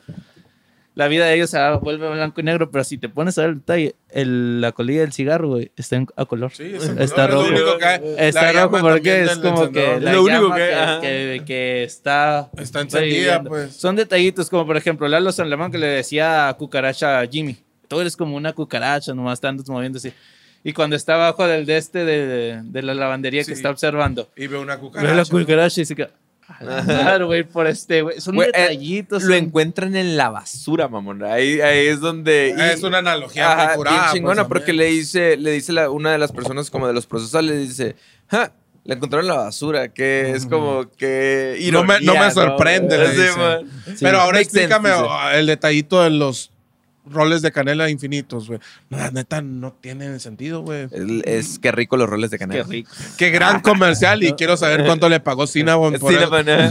la vida de ellos se vuelve blanco y negro, pero si te pones a ver el detalle, el- la colilla del cigarro, güey, está en- a color. Sí, Está color es lo rojo. único que hay. Está rojo porque es como que la Lo único llama que- que, que- está... Está encendida, pues. Son detallitos como, por ejemplo, Lalo Salamanca que le decía a cucaracha a Jimmy, tú eres como una cucaracha, nomás estás moviéndose. Y cuando está abajo del de este de, de la lavandería Sí. que está observando, Y ve una ve la cucaracha. cucaracha y se queda... Claro, güey, por este, güey. Son Güey, eh, detallitos. Lo son- encuentran en la basura, mamón. Ahí, ahí es donde. y- Es una analogía Ajá, muy curada, bien chingona, pues, porque le dice, le dice la- una de las personas como de los procesales, le dice, "Ja, la encontraron en la basura, que es como que No me- no sorprende, le Sí, dice. man. Pero ahora explícame oh, el detallito de los roles de canela infinitos, güey. No, La neta no tiene sentido, güey. Es, es que rico los roles de Qué canela. rico. Qué gran comercial y quiero saber cuánto le pagó Cinnabon por la manera.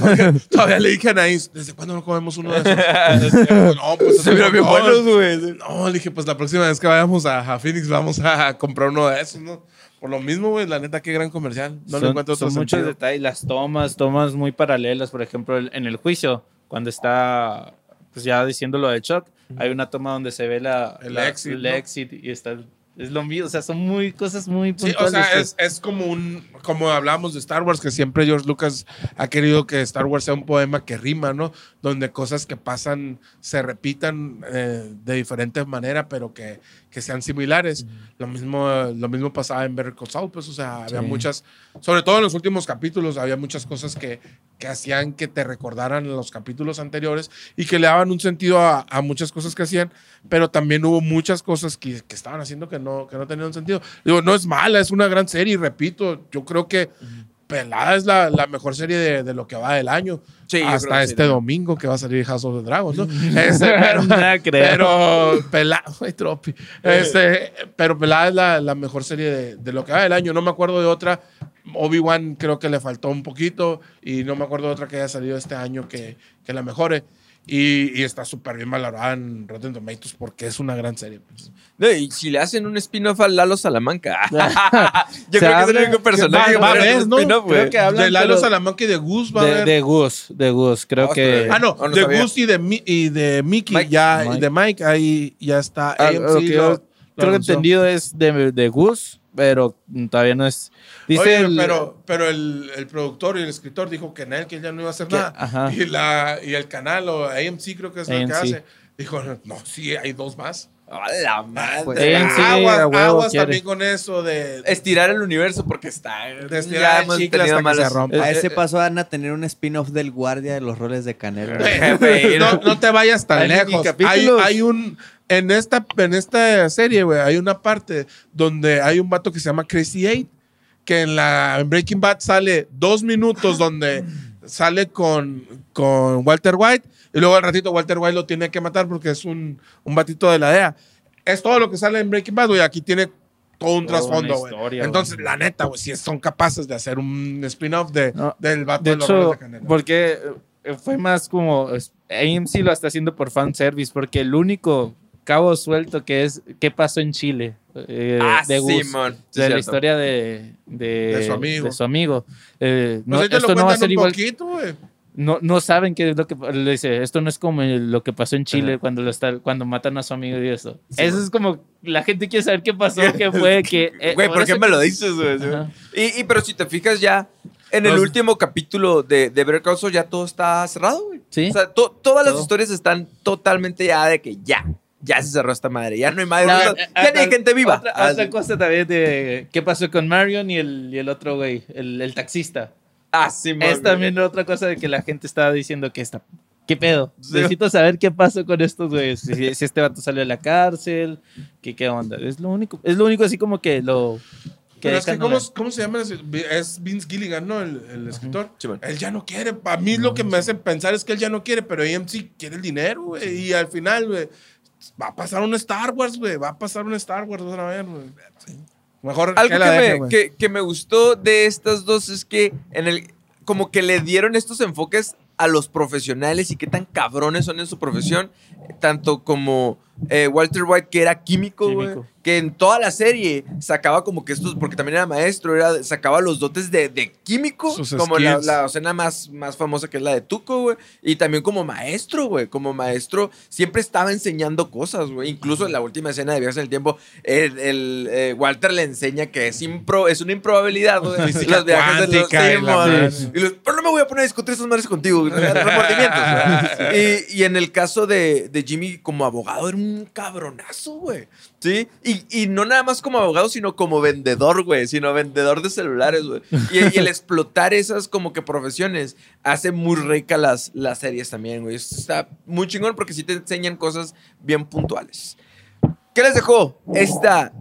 Todavía le dije a Anaís, ¿desde cuándo no comemos uno de esos? no, pues Se vieron bien buenos, güey. No, le dije, pues la próxima vez que vayamos a, a Phoenix vamos a comprar uno de esos, ¿no? Por lo mismo, güey, la neta, qué gran comercial. No le son, encuentro otro son muchos sentido. detalles, las tomas, tomas muy paralelas, por ejemplo, en el juicio, cuando está pues ya diciendo lo de Chuck, hay una toma donde se ve la, El la- exit, el ¿no? exit y está es lo mismo, o sea, son muy cosas muy Sí, o puntuales, sea, pues. es, es como un, como hablamos de Star Wars, que siempre George Lucas ha querido que Star Wars sea un poema que rima, ¿no? Donde cosas que pasan se repitan eh, de diferente manera, pero que, que sean similares. Lo mismo, lo mismo pasaba en Better Call Saul, pues, o sea, había Sí. muchas, sobre todo en los últimos capítulos, había muchas cosas que, que hacían que te recordaran los capítulos anteriores y que le daban un sentido a, a muchas cosas que hacían, pero también hubo muchas cosas que, que estaban haciendo que no, que no tenían sentido. Digo, no es mala, es una gran serie, y repito, yo creo que Pelada es la, la mejor serie de, de lo que va del año. Sí, hasta sí, este ¿no? domingo que va a salir House of the Dragons, ¿no? Este, pero, creo. pero Pelada, tropi. Este, pero Pelada es la, la mejor serie de, de lo que va del año. No me acuerdo de otra. Obi-Wan creo que le faltó un poquito y no me acuerdo de otra que haya salido este año que, que la mejore. Y, y está súper bien valorada en Rotten Tomatoes porque es una gran serie. pues. No, y si le hacen un spin-off a Lalo Salamanca. Yo creo que es el único personaje va- va a que puede haber, hacer ¿no? Creo que hablan, de Lalo pero- Salamanca y de Goose va a de, haber. de Gus, de Gus, creo Ah, que Ah, no, Oh, no de sabía. Goose y de, y de Mickey, Mike. ya, Mike. de Mike, ahí ya está. Ah, AMC yo lo- lo creo que entendido es de, de Gus, pero todavía no es dice Oye, el- pero, pero el, el productor y el escritor dijo que en él que él ya no iba a hacer Que- nada. ajá. Y, la, y el canal o AMC creo que es lo que hace. Dijo, no, sí, hay dos más. A la madre. Pues, AMC aguas aguas también con eso de... Estirar el universo porque está. De estirar el hemos chicle tenido hasta que se rompa. A Eh, ese eh, paso van a tener un spin-off del guardia de los roles de Canelo. Güey, no, no. te vayas tan lejos. Hay, hay un... En esta, en esta serie, güey, hay una parte donde hay un vato que se llama Crazy Eight, que en la en Breaking Bad sale dos minutos donde sale con, con Walter White y luego al ratito Walter White lo tiene que matar porque es un, un batito de la DEA. Es todo lo que sale en Breaking Bad, güey. Aquí tiene todo un Toda trasfondo, güey. historia, Entonces, la neta, güey, si son capaces de hacer un spin-off de, No, del vato De de, hecho, de Canelo. porque fue más como AMC lo está haciendo por fan service, porque el único cabo suelto que es qué pasó en Chile. eh, ah, de Gus, Simón. Sí, de la cierto. historia de, de, De su amigo. de su amigo. Eh, No, no, lo esto no va a cuentan ser un igual. poquito, güey. No, no saben qué es lo que le dice. Esto no es como lo que pasó en Chile Ajá. cuando lo está, cuando matan a su amigo y eso. Sí, eso güey. es como la gente quiere saber qué pasó, qué fue, que. eh, Güey, por ¿por qué me que- lo dices, güey? Y, y pero si te fijas ya, en el Los- último capítulo de, de Better Call Saul ya todo está cerrado, güey. Sí. O sea, to- todas las Todo. historias están totalmente ya de que ya, ya se cerró esta madre, ya no hay más, No, ya eh, ni hay gente viva. Otra, Ah, otra sí. cosa también de qué pasó con Marion y el, y el otro güey, el, el taxista. Ah, sí, es también otra cosa de que la gente estaba diciendo que está. ¿Qué pedo? Sí. Necesito saber qué pasó con estos güeyes. Si, si este vato salió de la cárcel, que qué onda. Es lo único, es lo único así como que lo. Que Pero es que, ¿cómo. ¿cómo se llama? Es Vince Gilligan, ¿no? El, el escritor. Sí, man. Él ya no quiere. A mí lo que me hace pensar es que él ya no quiere, pero AMC quiere el dinero, güey. Y al final, güey, va a pasar un Star Wars, güey. Va a pasar un Star Wars otra vez, güey. Mejor Algo que que, deje, me, que, que me gustó de estas dos es que en el como que le dieron estos enfoques a los profesionales y qué tan cabrones son en su profesión, tanto como eh, Walter White, que era químico, güey, que en toda la serie sacaba como que estos, porque también era maestro, era, sacaba los dotes de, de químico, Sus como la, la escena más, más famosa que es la de Tuco, güey, y también como maestro, güey, como maestro siempre estaba enseñando cosas, güey, incluso en la última escena de Viajes en el Tiempo, el, el, eh, Walter le enseña que es, impro, es una improbabilidad, güey, los viajes de los y los, pero no me voy a poner a discutir esas madres contigo, remordimientos, y, y en el caso de, de Jimmy como abogado era un cabronazo, güey. ¿Sí? Y, y no nada más como abogado, sino como vendedor, güey. Sino vendedor de celulares, güey. Y, y el explotar esas como que profesiones hace muy rica las, las series también, güey. Está muy chingón porque sí te enseñan cosas bien puntuales. ¿Qué les dejó estas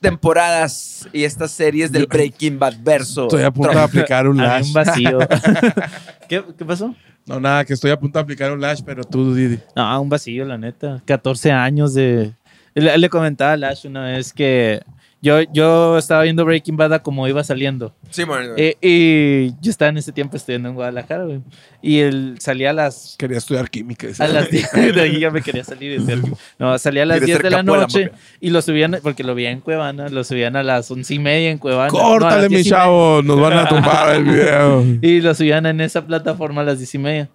temporadas y estas series del Breaking Bad verso? Estoy a punto de aplicar un lash. un vacío. ¿Qué, ¿Qué pasó? No, nada, que estoy a punto de aplicar un lash, pero tú, Didi. No, un vacío, la neta. 14 años de... Le, le comentaba a Lash una vez que yo, yo estaba viendo Breaking Bad a como iba saliendo. Sí, man. Eh, y yo estaba en ese tiempo estudiando en Guadalajara, güey. Y él salía a las... Quería estudiar química. A las 10 de ahí ya me quería salir de ser- No, salía a las Quería 10 ser de la noche y lo subían, porque lo veía en Cuevana, lo subían a las once y media en Cuevana. No, Córtale, mi 10 y media. chavo, nos van a tumbar el video. Y lo subían en esa plataforma a las 10 y media.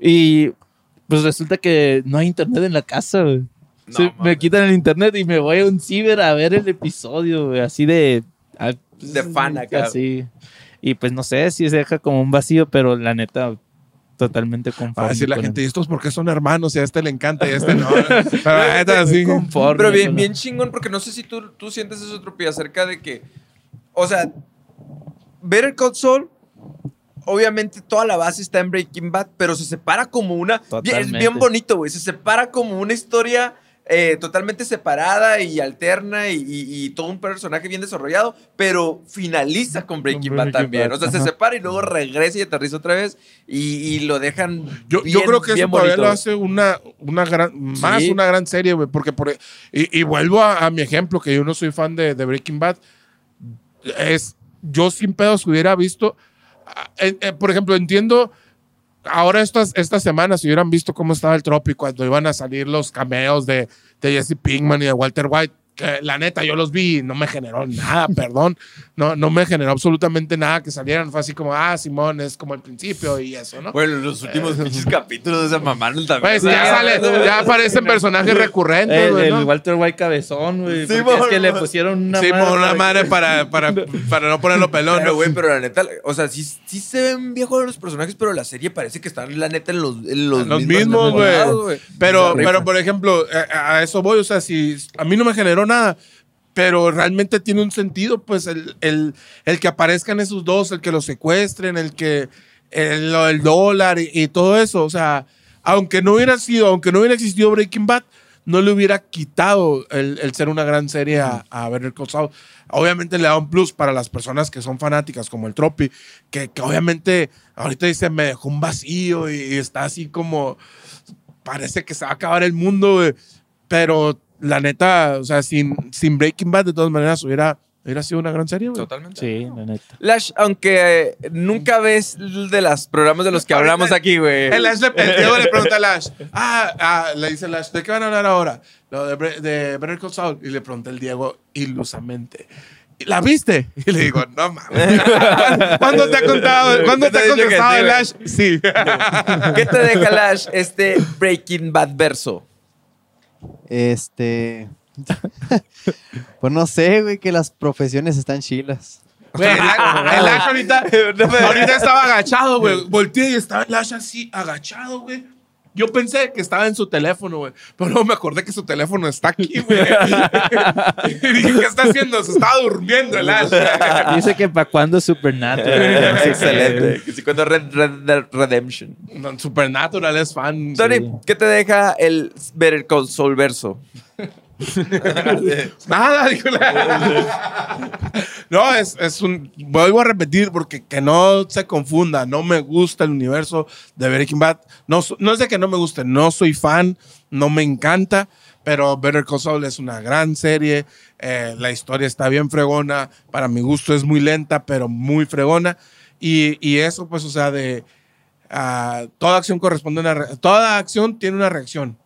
Y pues resulta que no hay internet en la casa, güey. No, Se- me quitan el internet y me voy a un ciber a ver el episodio, así de... ah, De fan acá. Así. Y pues no sé si se deja como un vacío, pero la neta, totalmente conforme. a decir la gente, el- ¿y estos por qué son hermanos? Y a este le encanta y a este no. Pero la neta, sí. conforme Pero bien, bien chingón, porque no sé si tú, tú sientes eso, Tropi, acerca de que, o sea, Better Call Saul, obviamente toda la base está en Breaking Bad, pero se separa como una... Es bien bonito, güey, se separa como una historia eh, totalmente separada y alterna y, y- y todo un personaje bien desarrollado, pero finaliza con Breaking Con Bad también. Bad, O sea, se separa y luego regresa y aterriza otra vez y, y lo dejan Yo, bien, yo creo que eso bien todavía bonito. lo hace una, una gran, más Sí. una gran serie, güey. Porque por, y, y vuelvo a, a mi ejemplo, que yo no soy fan de, de Breaking Bad. Es, yo sin pedos hubiera visto, eh, por ejemplo, entiendo, ahora estas, estas semanas, si hubieran visto cómo estaba el trópico, cuando iban a salir los cameos de, de Jesse Pinkman y de Walter White, que la neta yo los vi y no me generó nada, perdón, no, no me generó absolutamente nada que salieran, fue así como, ah, Simón, es como el principio y eso, ¿no? Bueno, los últimos pinches capítulos de esa mamá no también. Pues ya sale, ya aparecen personajes recurrentes, El, güey, el ¿no? Walter White cabezón, güey. Sí, es que le pusieron una Sí, por una para- madre para, para, para no ponerlo pelón. Güey, pero la neta, o sea, sí, sí se ven viejos los personajes, pero la serie parece que están, la neta, en los, en los, Los mismos, güey. Pero, pero por ejemplo, a, a eso voy, o sea, si a mí no me generó nada, pero realmente tiene un sentido, pues, el, el, el que aparezcan esos dos, el que los secuestren, el que, el, del dólar y, y todo eso, o sea, aunque no hubiera sido, aunque no hubiera existido Breaking Bad, no le hubiera quitado el, el ser una gran serie a, a Better Call Saul. Obviamente le da un plus para las personas que son fanáticas, como el Tropi, que, que obviamente ahorita dice, me dejó un vacío y, y está así como, parece que se va a acabar el mundo. Pero la neta, o sea, sin, sin Breaking Bad, de todas maneras, hubiera Hubiera sido una gran serie, güey. Totalmente. Sí, la neta. Lash, aunque eh, nunca ves de los programas de los que Ahorita- hablamos aquí, güey. El, Ash le, el Diego le pregunta a Lash, ah, ah, le dice Lash, ¿de qué van a hablar ahora? Lo de, Bre- de Better Call Saul. Y le pregunta el Diego ilusamente, ¿la viste? Y le digo, no mames. ¿Cuándo te ha contado? ¿Cuándo te ha Te he dicho que contestado sí, el güey. Lash? Sí. ¿Qué te deja, Lash, este Breaking Bad verso? Este. pues no sé, güey, que las profesiones están chilas. Güey, el, el ahorita, ahorita estaba agachado, güey. Volteé y estaba el Lash así, agachado, güey. Yo pensé que estaba en su teléfono, güey. Pero luego me acordé que su teléfono está aquí, güey. y dije, ¿qué está haciendo? Se estaba durmiendo el Lash. Dice que para cuándo Supernatural. Excelente. Que sí, cuando Red, Red Dead Redemption. No, Supernatural es fan. Tony, ¿qué te deja el Better Call Saul verso? Nada, dijo No, es, es un. Vuelvo a repetir porque que no se confunda. No me gusta el universo de Breaking Bad. No, no es de que no me guste, no soy fan, no me encanta. Pero Better Call Saul es una gran serie. eh, la historia está bien fregona. Para mi gusto es muy lenta, pero muy fregona. Y, y eso, pues, o sea, de. ah, toda acción corresponde a una. Toda acción tiene una reacción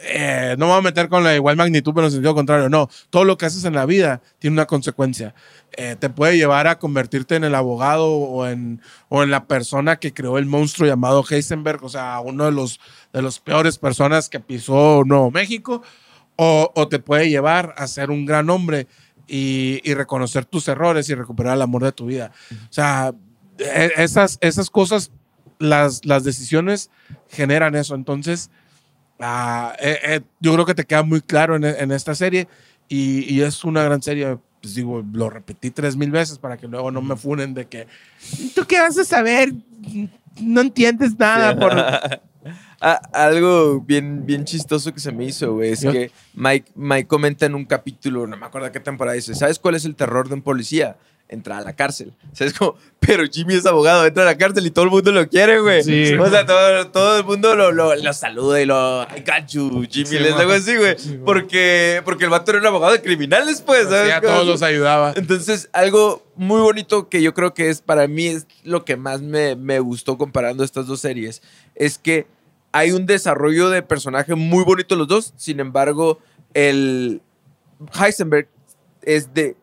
eh, no me voy a meter con la igual magnitud, pero en sentido contrario. No, todo lo que haces en la vida tiene una consecuencia. Eh, te puede llevar a convertirte en el abogado o en, o en la persona que creó el monstruo llamado Heisenberg, o sea, uno de los, de los peores personas que pisó Nuevo México, o, o te puede llevar a ser un gran hombre y, y reconocer tus errores y recuperar el amor de tu vida. O sea, e- esas, esas cosas, las, las decisiones generan eso. Entonces, Ah, eh, eh, yo creo que te queda muy claro en, en esta serie y, y es una gran serie. Pues digo, lo repetí tres mil veces para que luego no me funen de que tú qué vas a saber, no entiendes nada. Por... Ah, algo bien, bien chistoso que se me hizo, güey, es Yo- que Mike, Mike comenta en un capítulo, no me acuerdo qué temporada dice, ¿sabes cuál es el terror de un policía? Entrar a la cárcel. O sea, es como, pero Jimmy es abogado, entra a la cárcel y todo el mundo lo quiere, güey. Sí. O sea, todo, todo el mundo lo, lo, lo saluda y lo, I got you, Jimmy, Sí, les hago así, güey. Sí, porque, porque el vato era un abogado de criminales, pues, ¿sabes? Sí, a todos los ayudaba. entonces, algo muy bonito que yo creo que es para mí es lo que más me, me gustó comparando estas dos series, es que hay un desarrollo de personaje muy bonito los dos, sin embargo, el Heisenberg es de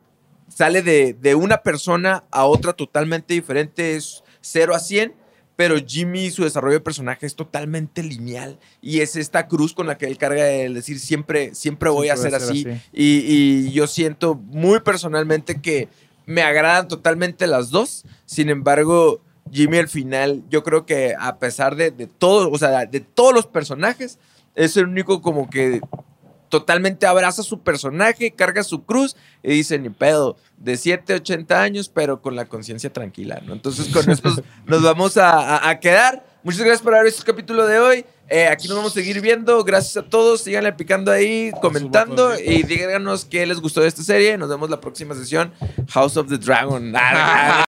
sale de, de una persona a otra totalmente diferente, es 0 a 100, pero Jimmy, su desarrollo de personaje es totalmente lineal y es esta cruz con la que él carga el decir siempre, siempre voy a Siempre ser voy a ser así. así. Y, y yo siento muy personalmente que me agradan totalmente las dos. Sin embargo, Jimmy al final, yo creo que a pesar de, de todo, o sea, de todos los personajes, es el único como que totalmente abraza su personaje, carga su cruz y dice, ni pedo, de 7, 80 años, pero con la conciencia tranquila, ¿no? Entonces con esto nos vamos a, a- a quedar. Muchas gracias por haber visto el capítulo de hoy. Eh, aquí nos vamos a seguir viendo. Gracias a todos. Síganle picando ahí, comentando y díganos qué les gustó de esta serie. Nos vemos la próxima sesión. House of the Dragon. Ah,